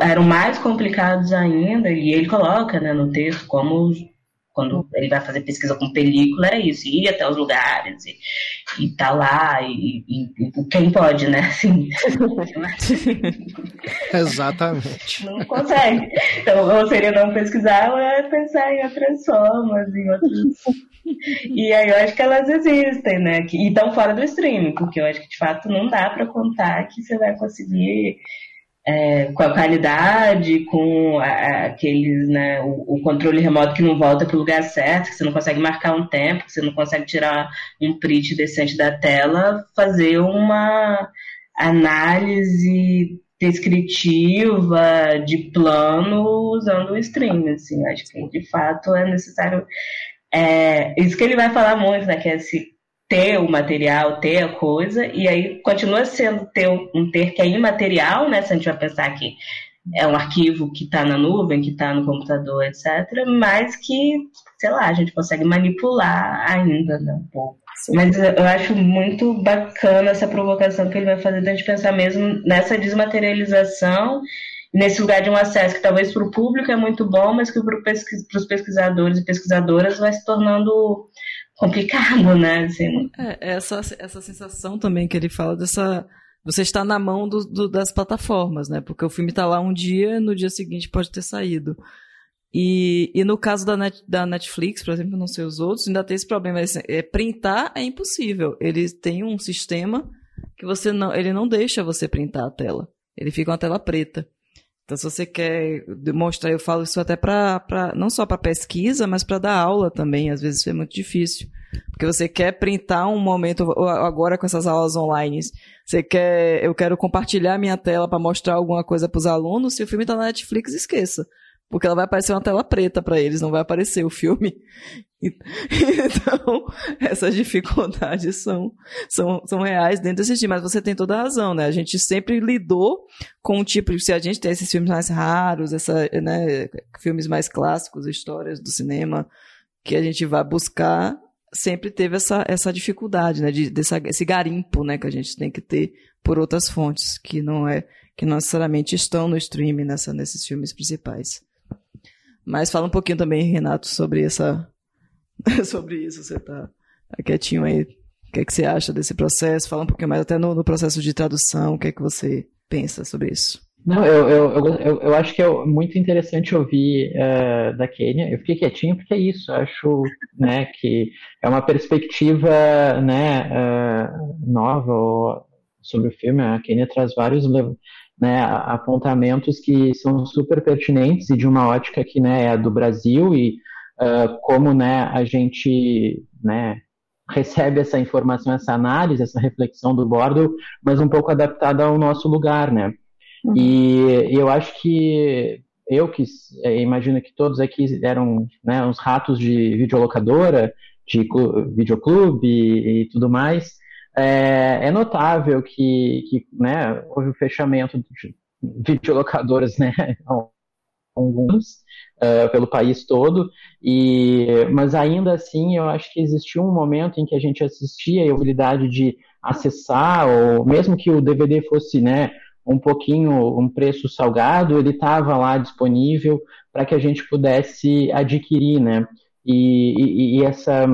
eram mais complicados ainda, e ele coloca né, no texto como quando ele vai fazer pesquisa com película, era isso, ir até os lugares e, e tá lá, e, e, e quem pode, né? Assim, Exatamente. Não consegue. Então, ou seria não pesquisar, ou é pensar em outras formas, em outros. E aí eu acho que elas existem, né? E estão fora do streaming, porque eu acho que de fato não dá para contar que você vai conseguir é, com a qualidade, com a, aqueles, né, o, o, controle remoto que não volta para o lugar certo, que você não consegue marcar um tempo, que você não consegue tirar um print decente da tela, fazer uma análise descritiva de plano usando o stream, assim, acho que de fato é necessário é, isso que ele vai falar muito, né, que é esse ter o material, ter a coisa, e aí continua sendo ter um ter que é imaterial, né? Se a gente vai pensar que é um arquivo que está na nuvem, que está no computador, etc., mas que, sei lá, a gente consegue manipular ainda, né, um pouco. Sim. Mas eu acho muito bacana essa provocação que ele vai fazer da gente pensar mesmo nessa desmaterialização, nesse lugar de um acesso que talvez para o público é muito bom, mas que para os pesquisadores e pesquisadoras vai se tornando complicado, né? Assim. É, essa, essa sensação também que ele fala dessa. Você está na mão do, do, das plataformas, né? Porque o filme está lá um dia, no dia seguinte pode ter saído. E, e no caso da, Net, da Netflix, por exemplo, não sei os outros, ainda tem esse problema. É, é, printar é impossível. Eles têm um sistema que você não, ele não deixa você printar a tela. Ele fica uma tela preta. Então, se você quer demonstrar, eu falo isso até para não só para pesquisa, mas para dar aula também. Às vezes é muito difícil. Porque você quer printar um momento, agora com essas aulas online, você quer, eu quero compartilhar minha tela para mostrar alguma coisa para os alunos, se o filme está na Netflix, esqueça. Porque ela vai aparecer uma tela preta para eles, não vai aparecer o filme. Então, essas dificuldades são, são, são reais dentro desse time. Mas você tem toda a razão, né? A gente sempre lidou com o tipo, se a gente tem esses filmes mais raros, essa, né, filmes mais clássicos, histórias do cinema, que a gente vai buscar, sempre teve essa, essa dificuldade, né? De, dessa, esse garimpo, né? Que a gente tem que ter por outras fontes, que não é, que não necessariamente estão no streaming nessa, nesses filmes principais. Mas fala um pouquinho também, Renato, sobre essa sobre isso. Você tá, tá quietinho aí. O que, é que você acha desse processo? Fala um pouquinho mais até no, no processo de tradução. O que é que você pensa sobre isso? Não, eu, eu, eu, eu, acho que é muito interessante ouvir uh, da Kênia. Eu fiquei quietinho porque é isso. Eu acho né, que é uma perspectiva né, uh, nova sobre o filme. A Kênia traz vários né, apontamentos que são super pertinentes e de uma ótica que né, é do Brasil e uh, como né, a gente né, recebe essa informação, essa análise, essa reflexão do bordo, mas um pouco adaptada ao nosso lugar, né? Uhum. E eu acho que eu que eh, imagino que todos aqui eram né, uns ratos de videolocadora, de videoclube e, e tudo mais, é, é notável que, que né, houve o fechamento de videolocadoras, né, alguns, uh, pelo país todo, e, mas ainda assim eu acho que existiu um momento em que a gente assistia a habilidade de acessar, ou mesmo que o DVD fosse, né, um pouquinho, um preço salgado, ele estava lá disponível para que a gente pudesse adquirir, né, e, e, e essa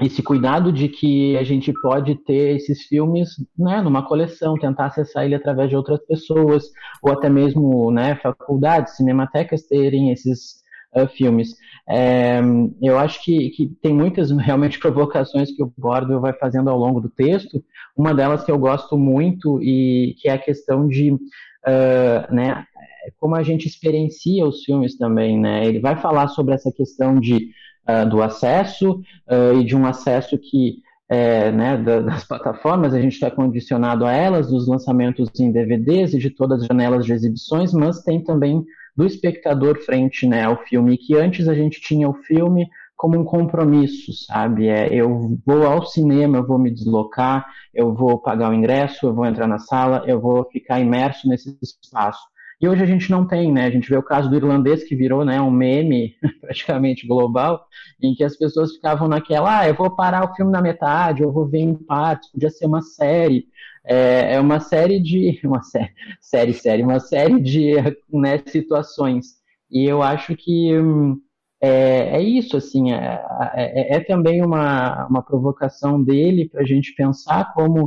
esse cuidado de que a gente pode ter esses filmes né, numa coleção, tentar acessar ele através de outras pessoas, ou até mesmo né, faculdades, cinematecas terem esses uh, filmes. É, eu acho que, que tem muitas realmente provocações que o Bordo vai fazendo ao longo do texto. Uma delas que eu gosto muito e que é a questão de uh, né, como a gente experiencia os filmes também. Né? Ele vai falar sobre essa questão de uh, do acesso uh, e de um acesso que é, né, das plataformas, a gente está condicionado a elas, dos lançamentos em DVDs e de todas as janelas de exibições, mas tem também do espectador frente né, ao filme, que antes a gente tinha o filme como um compromisso, sabe? É, eu vou ao cinema, eu vou me deslocar, eu vou pagar o ingresso, eu vou entrar na sala, eu vou ficar imerso nesse espaço. E hoje a gente não tem, né? A gente vê o caso do irlandês que virou, né, um meme praticamente global, em que as pessoas ficavam naquela, ah, eu vou parar o filme na metade, eu vou ver em partes, podia ser uma série. É, é uma série de, uma série, série, série, uma série de né, situações. E eu acho que hum, é, é, isso, assim, é, é, é, também uma, uma provocação dele para a gente pensar como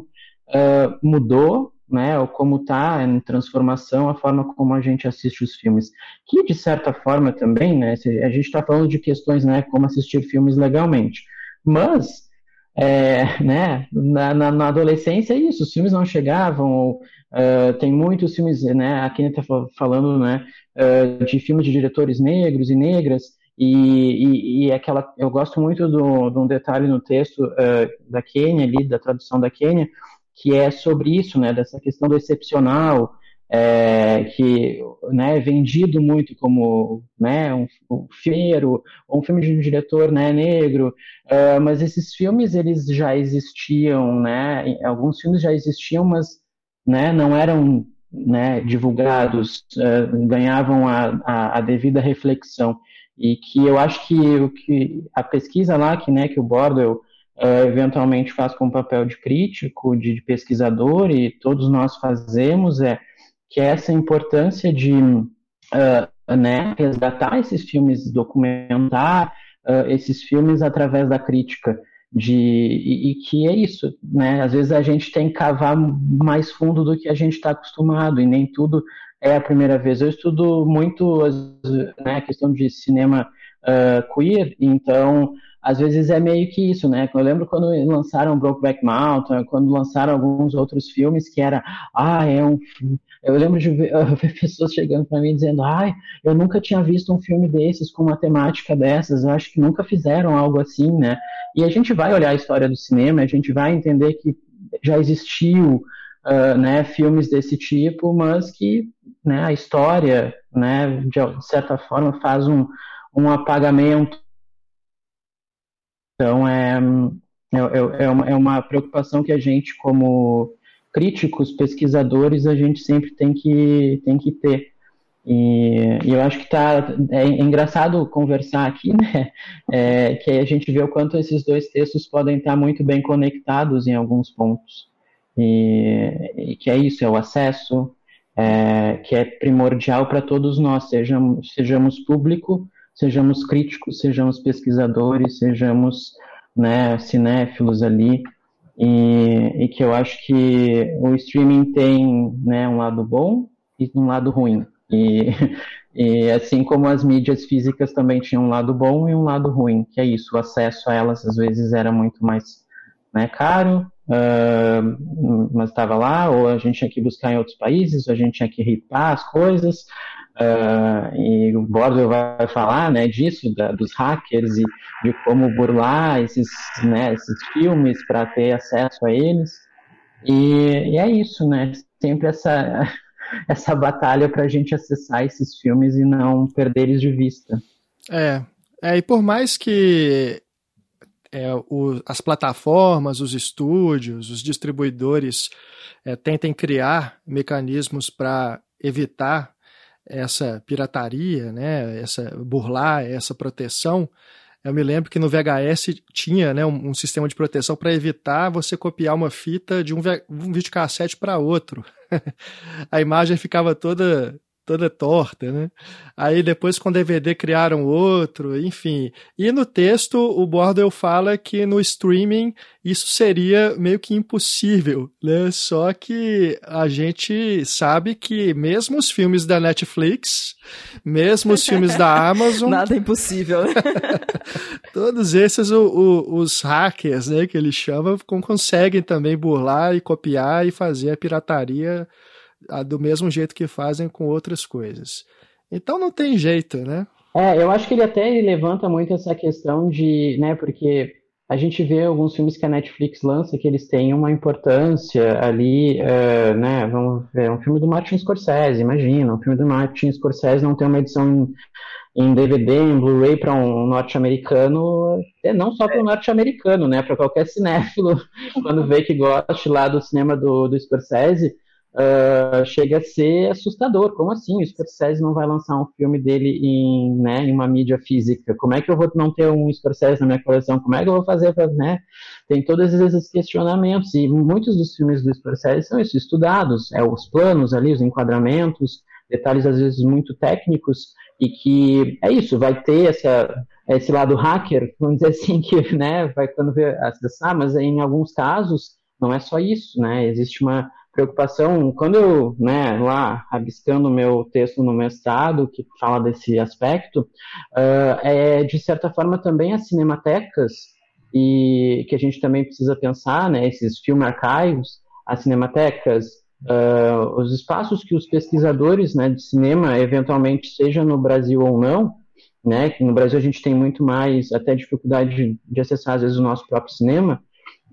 uh, mudou né, ou como está em transformação a forma como a gente assiste os filmes, que de certa forma também, né, a gente está falando de questões, né, como assistir filmes legalmente, mas, é, né, na, na, na, adolescência é isso, os filmes não chegavam, ou, uh, tem muitos filmes, né, aqui está falando, né, uh, de filmes de diretores negros e negras, e, e, e, aquela, eu gosto muito de um detalhe no texto uh, da Kenya ali, da tradução da Kenya, que é sobre isso, né, dessa questão do excepcional, é, que né, é vendido muito como né, um, um feiro, ou um filme de um diretor né, negro, uh, mas esses filmes eles já existiam, né, alguns filmes já existiam, mas né, não eram né, divulgados, uh, ganhavam a, a, a, devida reflexão. E que eu acho que, que a pesquisa lá que, né, que o Bordel uh, eventualmente faz com papel de crítico, de, de, pesquisador, e todos nós fazemos, é que essa importância de uh, né, resgatar esses filmes, documentar uh, esses filmes através da crítica. de e, e, que é isso, né? Às vezes a gente tem que cavar mais fundo do que a gente está acostumado e nem tudo é a primeira vez. Eu estudo muito né, a questão de cinema uh, queer, então às vezes é meio que isso, né? Eu lembro quando lançaram Brokeback Mountain, quando lançaram alguns outros filmes que era, ah, é um eu lembro de ver, pessoas chegando para mim dizendo, ai, eu nunca tinha visto um filme desses com uma temática dessas, eu acho que nunca fizeram algo assim, né? E a gente vai olhar a história do cinema, a gente vai entender que já existiu uh, né, filmes desse tipo, mas que né, a história, né, de certa forma, faz um, um apagamento. Então, é, é, é, é, uma, é uma preocupação que a gente, como críticos, pesquisadores, a gente sempre tem que, tem que ter. E, e, eu acho que tá, é, engraçado conversar aqui, né? É, que a gente vê o quanto esses dois textos podem estar muito bem conectados em alguns pontos. E, e que é isso, é o acesso, é, que é primordial para todos nós, sejamos, sejamos público, sejamos críticos, sejamos pesquisadores, sejamos né, cinéfilos ali. E, e, que eu acho que o streaming tem né, um lado bom e um lado ruim. E, e assim como as mídias físicas também tinham um lado bom e um lado ruim, que é isso, o acesso a elas às vezes era muito mais né, caro, uh, mas estava lá, ou a gente tinha que buscar em outros países, ou a gente tinha que ripar as coisas, Uh, e o Bordo vai falar né, disso, da, dos hackers e de como burlar esses, né, esses filmes para ter acesso a eles. E, e, é isso, né? Sempre essa, essa batalha para a gente acessar esses filmes e não perder eles de vista. É, é e por mais que é, o, as plataformas, os estúdios, os distribuidores é, tentem criar mecanismos para evitar essa pirataria, né, essa burlar essa proteção, eu me lembro que no VHS tinha né, um, um sistema de proteção para evitar você copiar uma fita de um, um videocassete para outro. a imagem ficava toda toda torta, né? Aí depois com DVD criaram outro, enfim. E no texto o Bordel fala que no streaming isso seria meio que impossível, né? Só que a gente sabe que mesmo os filmes da Netflix, mesmo os filmes da Amazon, nada é impossível. Todos esses o, o, os hackers, né, que eles chamam, conseguem também burlar e copiar e fazer a pirataria do mesmo jeito que fazem com outras coisas. Então não tem jeito, né? É, eu acho que ele até levanta muito essa questão de, né, porque a gente vê alguns filmes que a Netflix lança que eles têm uma importância ali, uh, né, vamos ver, um filme do Martin Scorsese, imagina, um filme do Martin Scorsese não tem uma edição em, DVD, em Blu-ray para um norte-americano, é não só para um norte-americano, né, para qualquer cinéfilo, quando vê que gosta lá do cinema do, do Scorsese, uh, chega a ser assustador. Como assim? O Scorsese não vai lançar um filme dele em, né, em uma mídia física? Como é que eu vou não ter um Scorsese na minha coleção? Como é que eu vou fazer né? Tem todos esses questionamentos e muitos dos filmes do Scorsese são isso, estudados, é os planos ali, os enquadramentos, detalhes às vezes muito técnicos e que é isso, vai ter essa esse lado hacker, vamos dizer assim, que né, vai quando vê acessar, mas em alguns casos não é só isso, né? Existe uma preocupação, quando eu, né, lá, rabiscando o meu texto no mestrado, que fala desse aspecto, uh, é, de certa forma, também as cinematecas, e que a gente também precisa pensar, né, esses film archives, as cinematecas, uh, os espaços que os pesquisadores, né, de cinema, eventualmente, seja no Brasil ou não, né, no Brasil a gente tem muito mais, até dificuldade de, de acessar, às vezes, o nosso próprio cinema,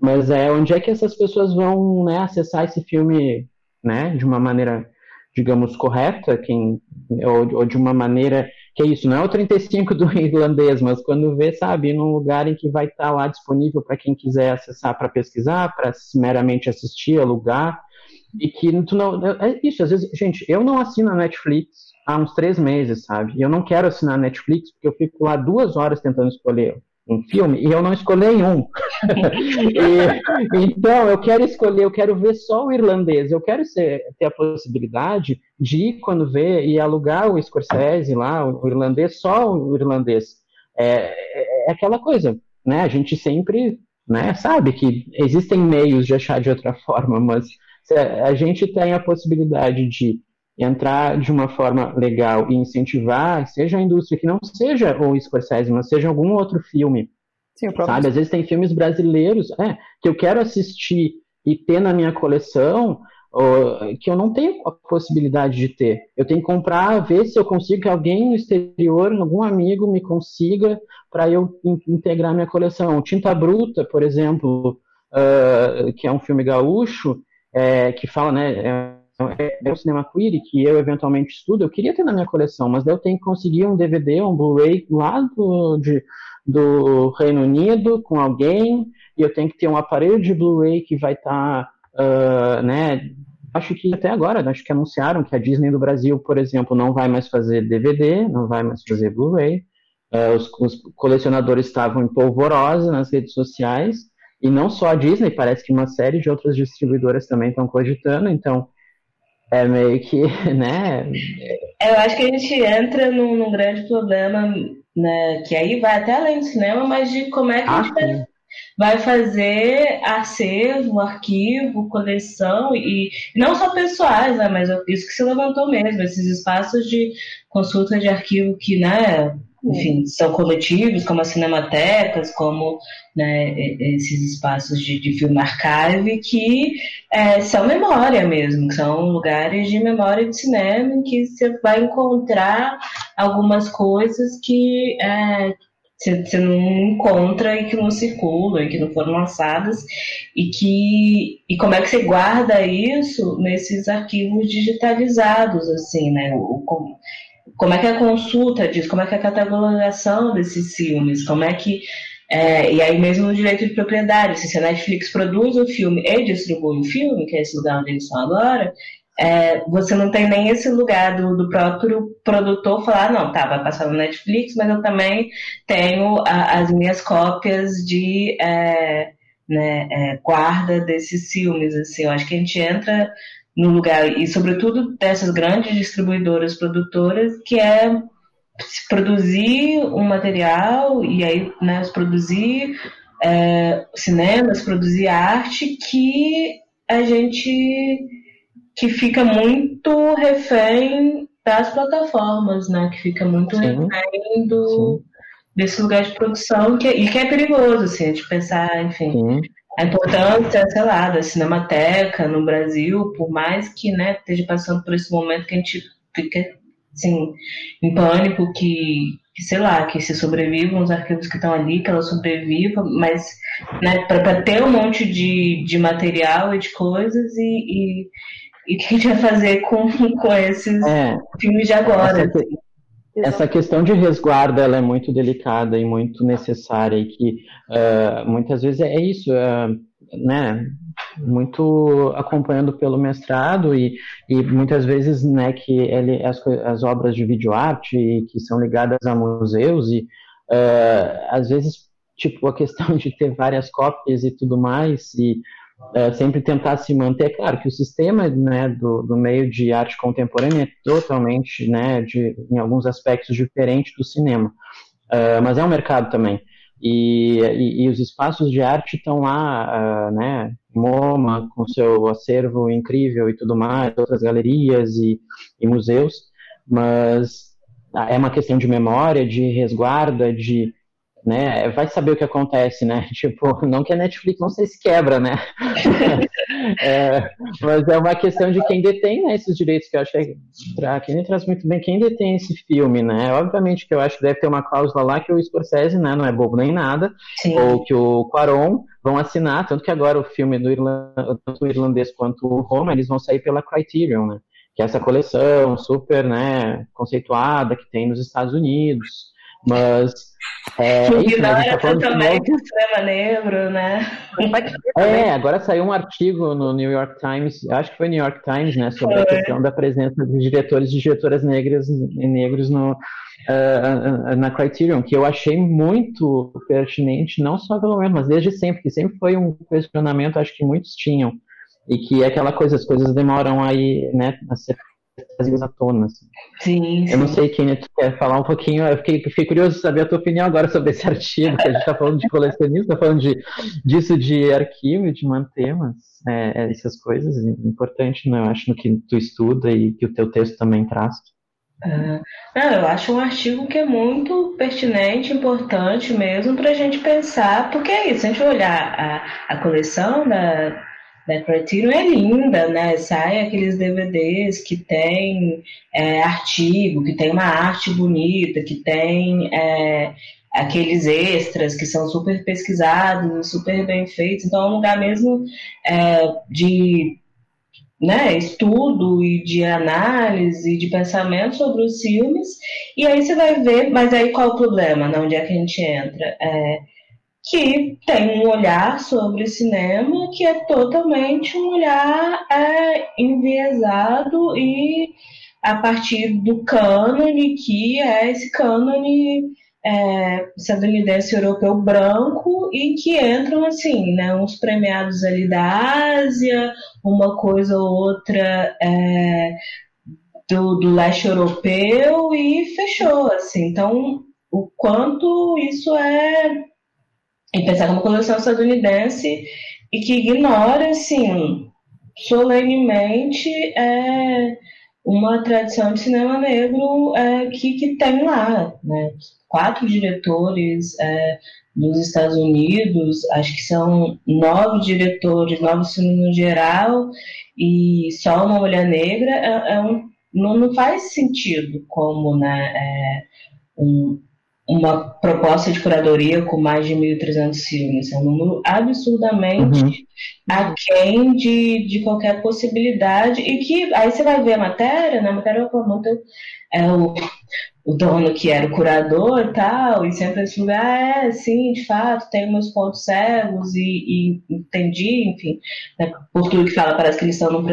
mas é onde é que essas pessoas vão né, acessar esse filme né, de uma maneira, digamos, correta, quem, ou, ou, de uma maneira que é isso, não é o 35 do irlandês, mas quando vê, sabe, num lugar em que vai estar lá disponível para quem quiser acessar para pesquisar, para meramente assistir, alugar, e que tu não. É isso, às vezes, gente, eu não assino a Netflix há uns três meses, sabe? E eu não quero assinar a Netflix porque eu fico lá duas horas tentando escolher um filme e eu não escolhi um. e, então, eu quero escolher, eu quero ver só o irlandês. Eu quero ser, ter a possibilidade de ir quando ver e alugar o Scorsese lá, o irlandês, só o irlandês. É, é, é aquela coisa, né? A gente sempre né, sabe que existem meios de achar de outra forma, mas a gente tem a possibilidade de entrar de uma forma legal e incentivar, seja a indústria que não seja o Scorsese, mas seja algum outro filme, Sim, sabe? Às vezes tem filmes brasileiros é, que eu quero assistir e ter na minha coleção que eu não tenho a possibilidade de ter. Eu tenho que comprar, ver se eu consigo que alguém no exterior, algum amigo me consiga para eu integrar minha coleção. Tinta Bruta, por exemplo, uh, que é um filme gaúcho, é, que fala, né, é, é, o cinema queer que eu eventualmente estudo, eu queria ter na minha coleção, mas daí eu tenho que conseguir um DVD, um Blu-ray lá do, de, do Reino Unido com alguém, e eu tenho que ter um aparelho de Blu-ray que vai estar tá uh, né? Acho que até agora, acho que anunciaram que a Disney do Brasil, por exemplo, não vai mais fazer DVD, não vai mais fazer Blu-ray. Uh, os, os, colecionadores estavam em polvorosa nas redes sociais, e não só a Disney, parece que uma série de outras distribuidoras também estão cogitando, então é meio que, né? Eu acho que a gente entra num, num grande problema, né, que aí vai até além do cinema, mas de como é que ah, a gente vai vai fazer acervo, arquivo, coleção e não só pessoais, né, mas isso que se levantou mesmo, esses espaços de consulta de arquivo que, né, enfim, são coletivos, como as cinematecas, como né, esses espaços de, de film archive que é, são memória mesmo, são lugares de memória de cinema em que você vai encontrar algumas coisas que é, você não encontra e que não circulam, e que não foram lançadas, e que e como é que você guarda isso nesses arquivos digitalizados, assim, né? O, como, é que é a consulta disso, como é que é a catalogação desses filmes, como é que é, e aí mesmo no direito de propriedade, se a Netflix produz o filme e distribui o filme, que é esse lugar onde eles estão agora, é, você não tem nem esse lugar do, do, próprio produtor falar, não, tá, vai passar no Netflix, mas eu também tenho a, as minhas cópias de é, né, é, guarda desses filmes, assim, eu acho que a gente entra no lugar, e sobretudo dessas grandes distribuidoras produtoras, que é produzir um material e aí né, produzir é, cinemas, produzir arte que a gente que fica muito refém das plataformas, né? Que fica muito Sim. refém do, desse lugar de produção que, e que é perigoso, assim, de pensar, enfim. Sim. A importância, sei lá, da cinemateca no Brasil, por mais que né, esteja passando por esse momento que a gente fica assim, em pânico, que, que sei lá, que se sobrevivam os arquivos que estão ali, que ela sobreviva, mas né, para ter um monte de, de material e de coisas e, e e o que a gente vai fazer com, com esses é, filmes de agora. Essa, essa, questão de resguardo ela é muito delicada e muito necessária e que uh, muitas vezes é isso, uh, né? Muito acompanhando pelo mestrado e, e muitas vezes, né, que ele, as, as obras de videoarte que são ligadas a museus e uh, às vezes, tipo, a questão de ter várias cópias e tudo mais e é, sempre tentar se manter. Claro que o sistema né, do, do meio de arte contemporânea é totalmente, né, de, em alguns aspectos, diferente do cinema, uh, mas é um mercado também. E, e, e, os espaços de arte estão lá, uh, né, MoMA, com seu acervo incrível e tudo mais, outras galerias e, e museus, mas é uma questão de memória, de resguarda, de né? Vai saber o que acontece, né? Tipo, não que a Netflix não sei se quebra, né? é, mas é uma questão de quem detém né, esses direitos, que eu acho que para quem traz muito bem, quem detém esse filme, né? Obviamente que eu acho que deve ter uma cláusula lá que o Scorsese, né, não é bobo nem nada, Sim. ou que o Quaron vão assinar, tanto que agora o filme do tanto o irlandês quanto o Roma, eles vão sair pela Criterion, né? Que é essa coleção super, né, conceituada que tem nos Estados Unidos. Mas. É, que isso, né, tá também de extrema negro, né? É, agora saiu um artigo no New York Times, acho que foi New York Times, né, sobre foi. a questão da presença de diretores e diretoras negras e negros no, uh, na Criterion, que eu achei muito pertinente, não só pelo menos, mas desde sempre, que sempre foi um questionamento, acho que muitos tinham, e que é aquela coisa, as coisas demoram aí, né, a ser trazidas à tona. Assim. Sim, sim. Eu não sei quem tu quer falar um pouquinho. Eu fiquei, fiquei curioso de saber a tua opinião agora sobre esse artigo, que a gente está falando de colecionismo, está falando de, disso de arquivo, de manter, mas é, é essas coisas é importante, né? Eu acho no que tu estuda e que o teu texto também traz. Uh, não, eu acho um artigo que é muito pertinente, importante mesmo para a gente pensar, porque é isso, a gente olhar a, a coleção da, Criterion é linda, né? Sai aqueles DVDs que tem é, artigo, que tem uma arte bonita, que tem é, aqueles extras que são super pesquisados, super bem feitos. Então é um lugar mesmo é, de né, estudo e de análise, de pensamento sobre os filmes, e aí você vai ver, mas aí qual o problema, né, onde é que a gente entra? É, que tem um olhar sobre cinema que é totalmente um olhar é, enviesado e a partir do cânone, que é esse cânone é, estadunidense europeu branco e que entram assim, né, uns premiados ali da Ásia, uma coisa ou outra é, do, do leste europeu e fechou, assim. Então, o quanto isso é e pensar como coleção estadunidense e que ignora, assim, solenemente é, uma tradição de cinema negro é, que, que tem lá, né? Quatro diretores é, dos Estados Unidos, acho que são nove diretores, nove filmes no geral, e só uma mulher negra, é, é um, não, não faz sentido como né, é, um, uma proposta de curadoria com mais de 1.300 filmes. É um número absurdamente uhum. aquém de, de qualquer possibilidade. E que aí você vai ver a matéria, né? matéria eu muito é o, o dono que era o curador e tal, e sempre esse lugar, ah, é, sim, de fato, tem meus pontos cegos e, e entendi, enfim, né, por tudo que fala, parece que eles estão no,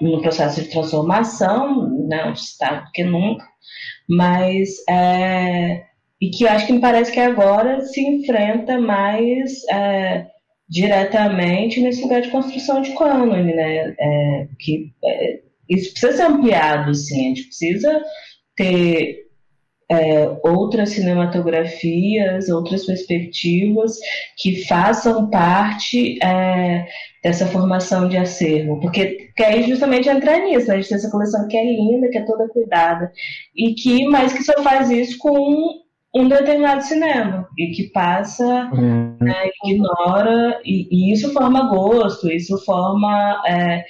no processo de transformação, não está do que nunca, mas é, e que acho que me parece que agora se enfrenta mais é, diretamente nesse lugar de construção de cânone, né? É, que é, isso precisa ser ampliado, sim. A gente precisa ter é, outras cinematografias, outras perspectivas que façam parte é, dessa formação de acervo, porque, aí justamente entrar nisso, né? a gente tem essa coleção que é linda, que é toda cuidada, e que, mas que só faz isso com um determinado cinema e que passa, uhum. né, ignora e, e, isso forma gosto, isso forma é,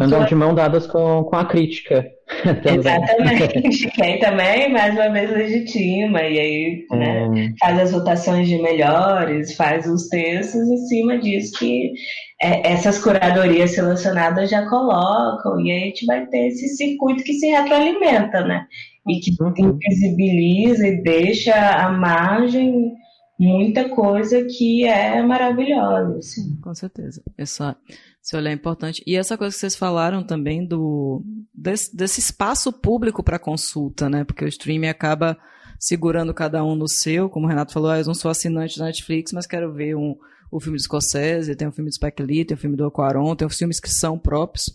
andam de mão dadas com, com a crítica. Exatamente, que aí também mais uma vez legitima e aí né, uhum. faz as votações de melhores, faz os textos em cima disso que é, essas curadorias selecionadas já colocam e aí a gente vai ter esse circuito que se retroalimenta, né? E que uhum. invisibiliza e deixa à margem muita coisa que é maravilhosa. Sim, com certeza. Essa, esse olhar é importante. E essa coisa que vocês falaram também do desse, desse espaço público para consulta, né? Porque o streaming acaba segurando cada um no seu, como o Renato falou, ah, eu não sou assinante da Netflix, mas quero ver um, o filme de Scorsese, tem o filme do Spike Lee, tem o filme do Aquaron, tem os filmes que são próprios,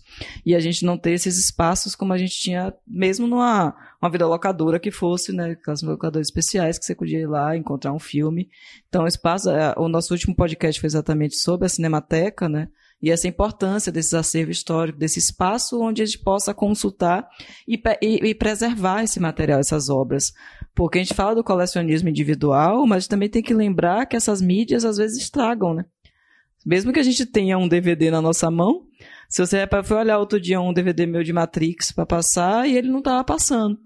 e a gente não ter esses espaços como a gente tinha mesmo numa uma vida locadora que fosse, né, aquelas locadoras especiais que você podia ir lá encontrar um filme. Então, o espaço, é, o nosso último podcast foi exatamente sobre a Cinemateca, né, e essa importância desses acervos históricos, desse espaço onde a gente possa consultar e, e, e, preservar esse material, essas obras. Porque a gente fala do colecionismo individual, mas também tem que lembrar que essas mídias às vezes estragam, né? Mesmo que a gente tenha um DVD na nossa mão, se você foi olhar outro dia um DVD meu de Matrix para passar e ele não estava passando.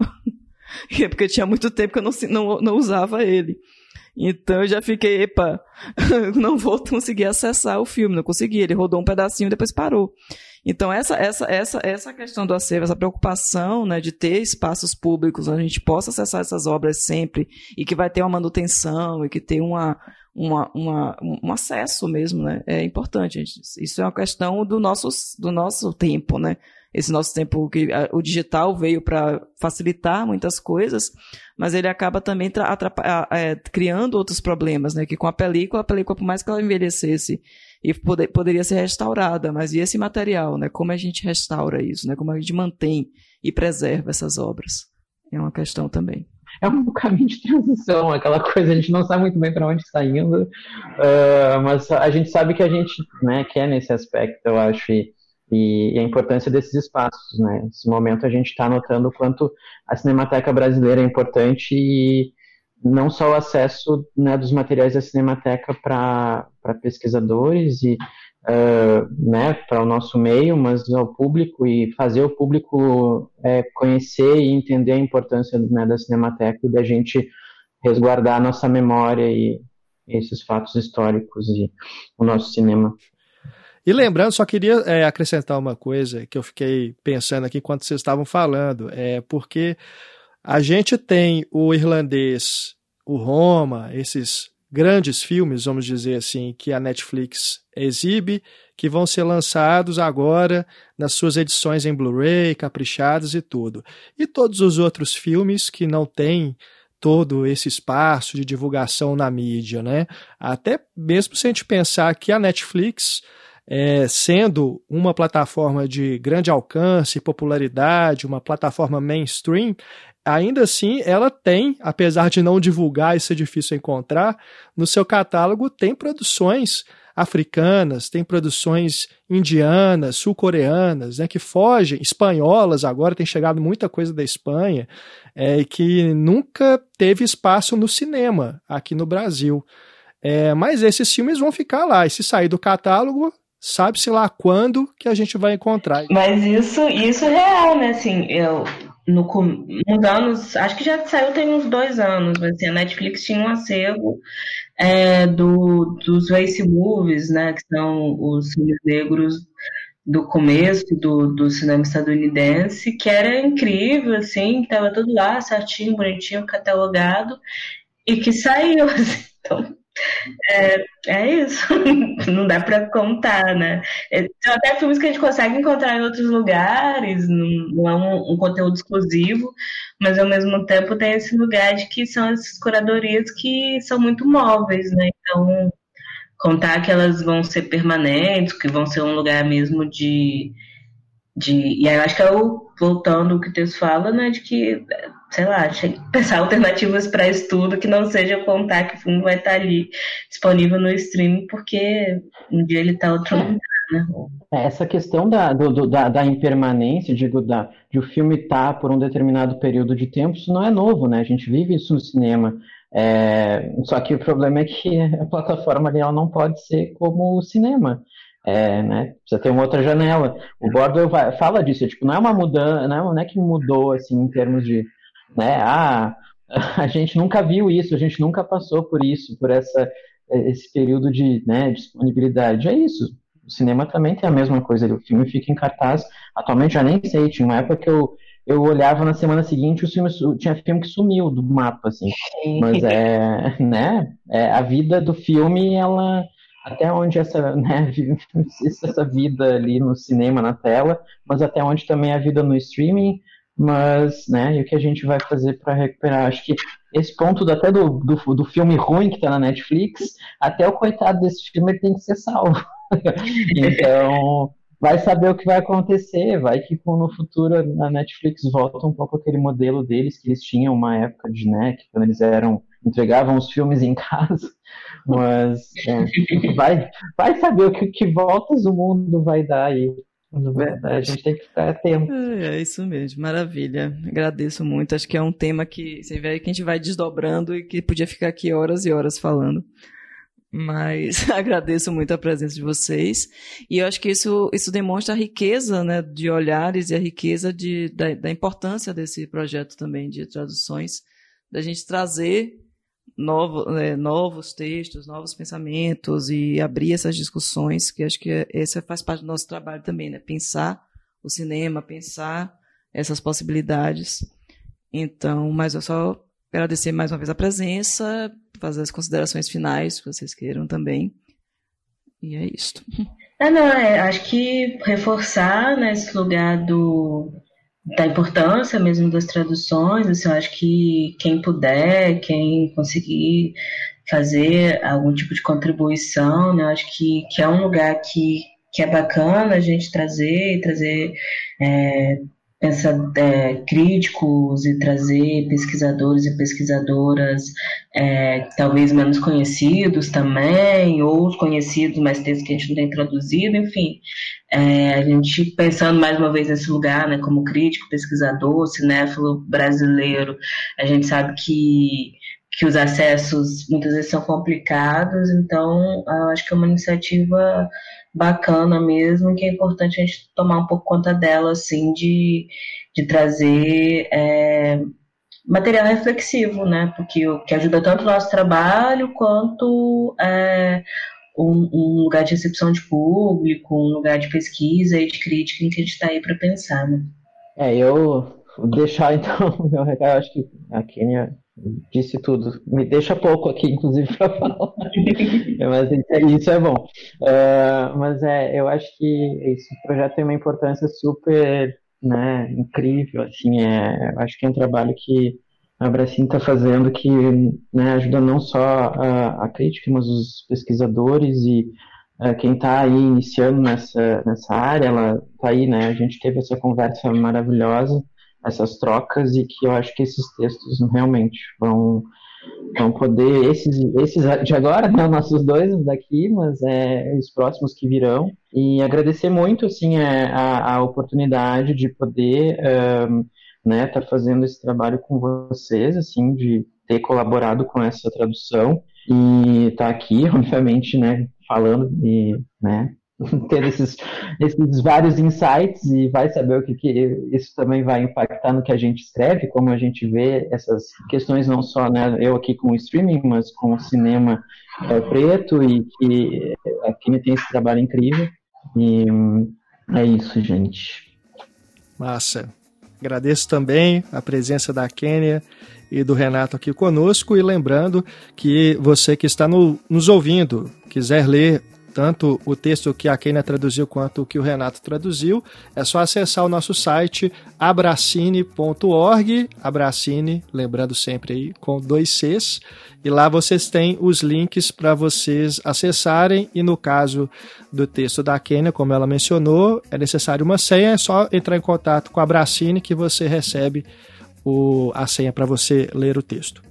é porque tinha muito tempo que eu não, não, não usava ele. Então eu já fiquei, epa, não vou conseguir acessar o filme, não consegui. Ele rodou um pedacinho e depois parou. Então essa essa essa essa questão do acervo, essa preocupação, né, de ter espaços públicos onde a gente possa acessar essas obras sempre e que vai ter uma manutenção e que tem uma uma, uma, um acesso mesmo, né? É importante. Gente. Isso é uma questão do nosso, do nosso tempo, né? Esse nosso tempo que o digital veio para facilitar muitas coisas, mas ele acaba também é, criando outros problemas, né? Que com a película, a película, por mais que ela envelhecesse e poder, poderia ser restaurada, mas e esse material, né? Como a gente restaura isso, né? Como a gente mantém e preserva essas obras? É uma questão também é um caminho de transição, aquela coisa, a gente não sabe muito bem para onde está indo, uh, mas a gente sabe que a gente né, quer nesse aspecto, eu acho, e, e a importância desses espaços. Né? Nesse momento a gente está notando o quanto a Cinemateca Brasileira é importante e não só o acesso né, dos materiais da Cinemateca para pesquisadores e uh, né, para o nosso meio, mas ao público e fazer o público é, conhecer e entender a importância né, da Cinemateca e da gente resguardar a nossa memória e esses fatos históricos e o nosso cinema. E lembrando, só queria é, acrescentar uma coisa que eu fiquei pensando aqui enquanto vocês estavam falando, é porque a gente tem o irlandês, o Roma, esses grandes filmes, vamos dizer assim, que a Netflix exibe, que vão ser lançados agora nas suas edições em Blu-ray, caprichadas e tudo. E todos os outros filmes que não têm todo esse espaço de divulgação na mídia, né? Até mesmo se a gente pensar que a Netflix é, sendo uma plataforma de grande alcance e popularidade, uma plataforma mainstream, ainda assim ela tem, apesar de não divulgar e ser difícil encontrar, no seu catálogo tem produções africanas, tem produções indianas, sul-coreanas, né, que fogem, espanholas agora, tem chegado muita coisa da Espanha, é, que nunca teve espaço no cinema aqui no Brasil. É, mas esses filmes vão ficar lá, e se sair do catálogo, sabe-se lá quando que a gente vai encontrar. Mas isso, isso é real, né? Assim, eu, no, uns anos, acho que já saiu tem uns dois anos, mas assim, a Netflix tinha um acervo é, do, dos race movies, né, que são os filmes negros do começo do, do cinema estadunidense, que era incrível, assim, estava tudo lá, certinho, bonitinho, catalogado, e que saiu, assim, então é, é isso, não dá para contar, né? É, são até filmes que a gente consegue encontrar em outros lugares, não, é um, um, conteúdo exclusivo, mas ao mesmo tempo tem esse lugar de que são essas curadorias que são muito móveis, né? Então, contar que elas vão ser permanentes, que vão ser um lugar mesmo de. de e aí eu acho que é o, voltando o que texto fala, né, de que sei lá, pensar alternativas para estudo que não seja contar que o filme vai estar ali disponível no streaming, porque um dia ele está outro lugar. Né? É, essa questão da, do, da, da, impermanência, digo, da, de o filme estar tá por um determinado período de tempo, isso não é novo, né? A gente vive isso no cinema. É, só que o problema é que a plataforma ela não pode ser como o cinema. É, né? Precisa ter uma outra janela. O Bordo fala disso, tipo, não é uma mudança, não é, não é que mudou assim em termos de né? Ah, a gente nunca viu isso, a gente nunca passou por isso, por essa esse período de né, disponibilidade. É isso. O cinema também tem a mesma coisa. O filme fica em cartaz. Atualmente já nem sei. Tinha uma época que eu eu olhava na semana seguinte, o filme, tinha filme que sumiu do mapa, assim. Mas é, né? É, a vida do filme, ela até onde essa, né, essa vida ali no cinema, na tela, mas até onde também a vida no streaming, mas, né, e o que a gente vai fazer para recuperar? Acho que esse ponto até do, do, do filme ruim que está na Netflix, até o coitado desse filme tem que ser salvo. então, vai saber o que vai acontecer, vai que no futuro a Netflix volta um pouco aquele modelo deles que eles tinham uma época de, né, que quando eles eram entregavam os filmes em casa, mas é, vai, vai saber o que, que voltas o mundo vai dar aí. A gente tem que ficar atento. É, é, isso mesmo, maravilha. Agradeço muito. Acho que é um tema que você vê que a gente vai desdobrando e que podia ficar aqui horas e horas falando. Mas agradeço muito a presença de vocês. E eu acho que isso, isso demonstra a riqueza né, de olhares e a riqueza de, da, da importância desse projeto também de traduções, da gente trazer novo, é, novos textos, novos pensamentos e abrir essas discussões, que acho que esse faz parte do nosso trabalho também, né? Pensar o cinema, pensar essas possibilidades. Então, mas eu só agradecer mais uma vez a presença, fazer as considerações finais, que vocês queiram também. E é isso. É, não, é, acho que reforçar né, esse lugar do, da importância mesmo das traduções, assim, eu acho que quem puder, quem conseguir fazer algum tipo de contribuição, né, eu acho que, que é um lugar que, que é bacana a gente trazer, trazer é, pensar é, críticos e trazer pesquisadores e pesquisadoras é, talvez menos conhecidos também, ou os conhecidos, mas textos que a gente não tem traduzido, enfim. É, a gente pensando mais uma vez nesse lugar, né, como crítico, pesquisador, cinéfilo brasileiro, a gente sabe que que os acessos muitas vezes são complicados, então eu acho que é uma iniciativa bacana mesmo, que é importante a gente tomar um pouco conta dela, assim, de, de trazer é, material reflexivo, né? Porque o que ajuda tanto o nosso trabalho quanto é, um, um, lugar de recepção de público, um lugar de pesquisa e de crítica em que a gente está aí para pensar, né? É, eu vou deixar então meu recado, acho que a Kênia disse tudo. Me deixa pouco aqui, inclusive, para falar. mas isso é bom. Uh, mas é, eu acho que esse projeto tem uma importância super né, incrível. Assim, é, acho que é um trabalho que a Bracin está fazendo que né, ajuda não só a, a, crítica, mas os pesquisadores e quem está aí iniciando nessa, nessa área, ela está aí, né? A gente teve essa conversa maravilhosa essas trocas e que eu acho que esses textos realmente vão, vão poder, esses, esses de agora, né, nossos dois daqui, mas é, os próximos que virão, e agradecer muito, assim, é, a, a oportunidade de poder um, né, estar tá fazendo esse trabalho com vocês, assim, de ter colaborado com essa tradução e estar tá aqui, obviamente, né, falando e, né, ter esses, esses vários insights e vai saber o que, que isso também vai impactar no que a gente escreve, como a gente vê essas questões não só né, eu aqui com o streaming, mas com o cinema é, preto e que aqui tem esse trabalho incrível e é isso, gente. Massa. Agradeço também a presença da Kênia e do Renato aqui conosco e lembrando que você que está no, nos ouvindo, quiser ler tanto o texto que a Keina traduziu quanto o que o Renato traduziu, é só acessar o nosso site abracine.org, abracine, lembrando sempre aí com dois Cs, e lá vocês têm os links para vocês acessarem e no caso do texto da Kênia, como ela mencionou, é necessário uma senha, é só entrar em contato com a Abracine que você recebe o, a senha para você ler o texto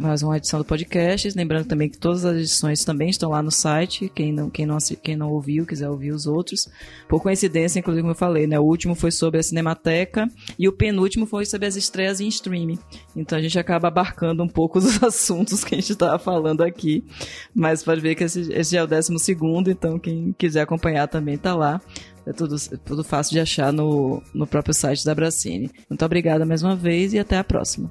mais uma edição do podcast. Lembrando também que todas as edições também estão lá no site. Quem não, quem não, quem não ouviu, quiser ouvir os outros. Por coincidência, inclusive, como eu falei, né? O último foi sobre a Cinemateca e o penúltimo foi sobre as estreias em streaming. Então a gente acaba abarcando um pouco os assuntos que a gente estava falando aqui. Mas pode ver que esse, esse é o décimo segundo, então quem quiser acompanhar também está lá. É tudo, é tudo fácil de achar no, no próprio site da Bracine. Muito obrigada mais uma vez e até a próxima.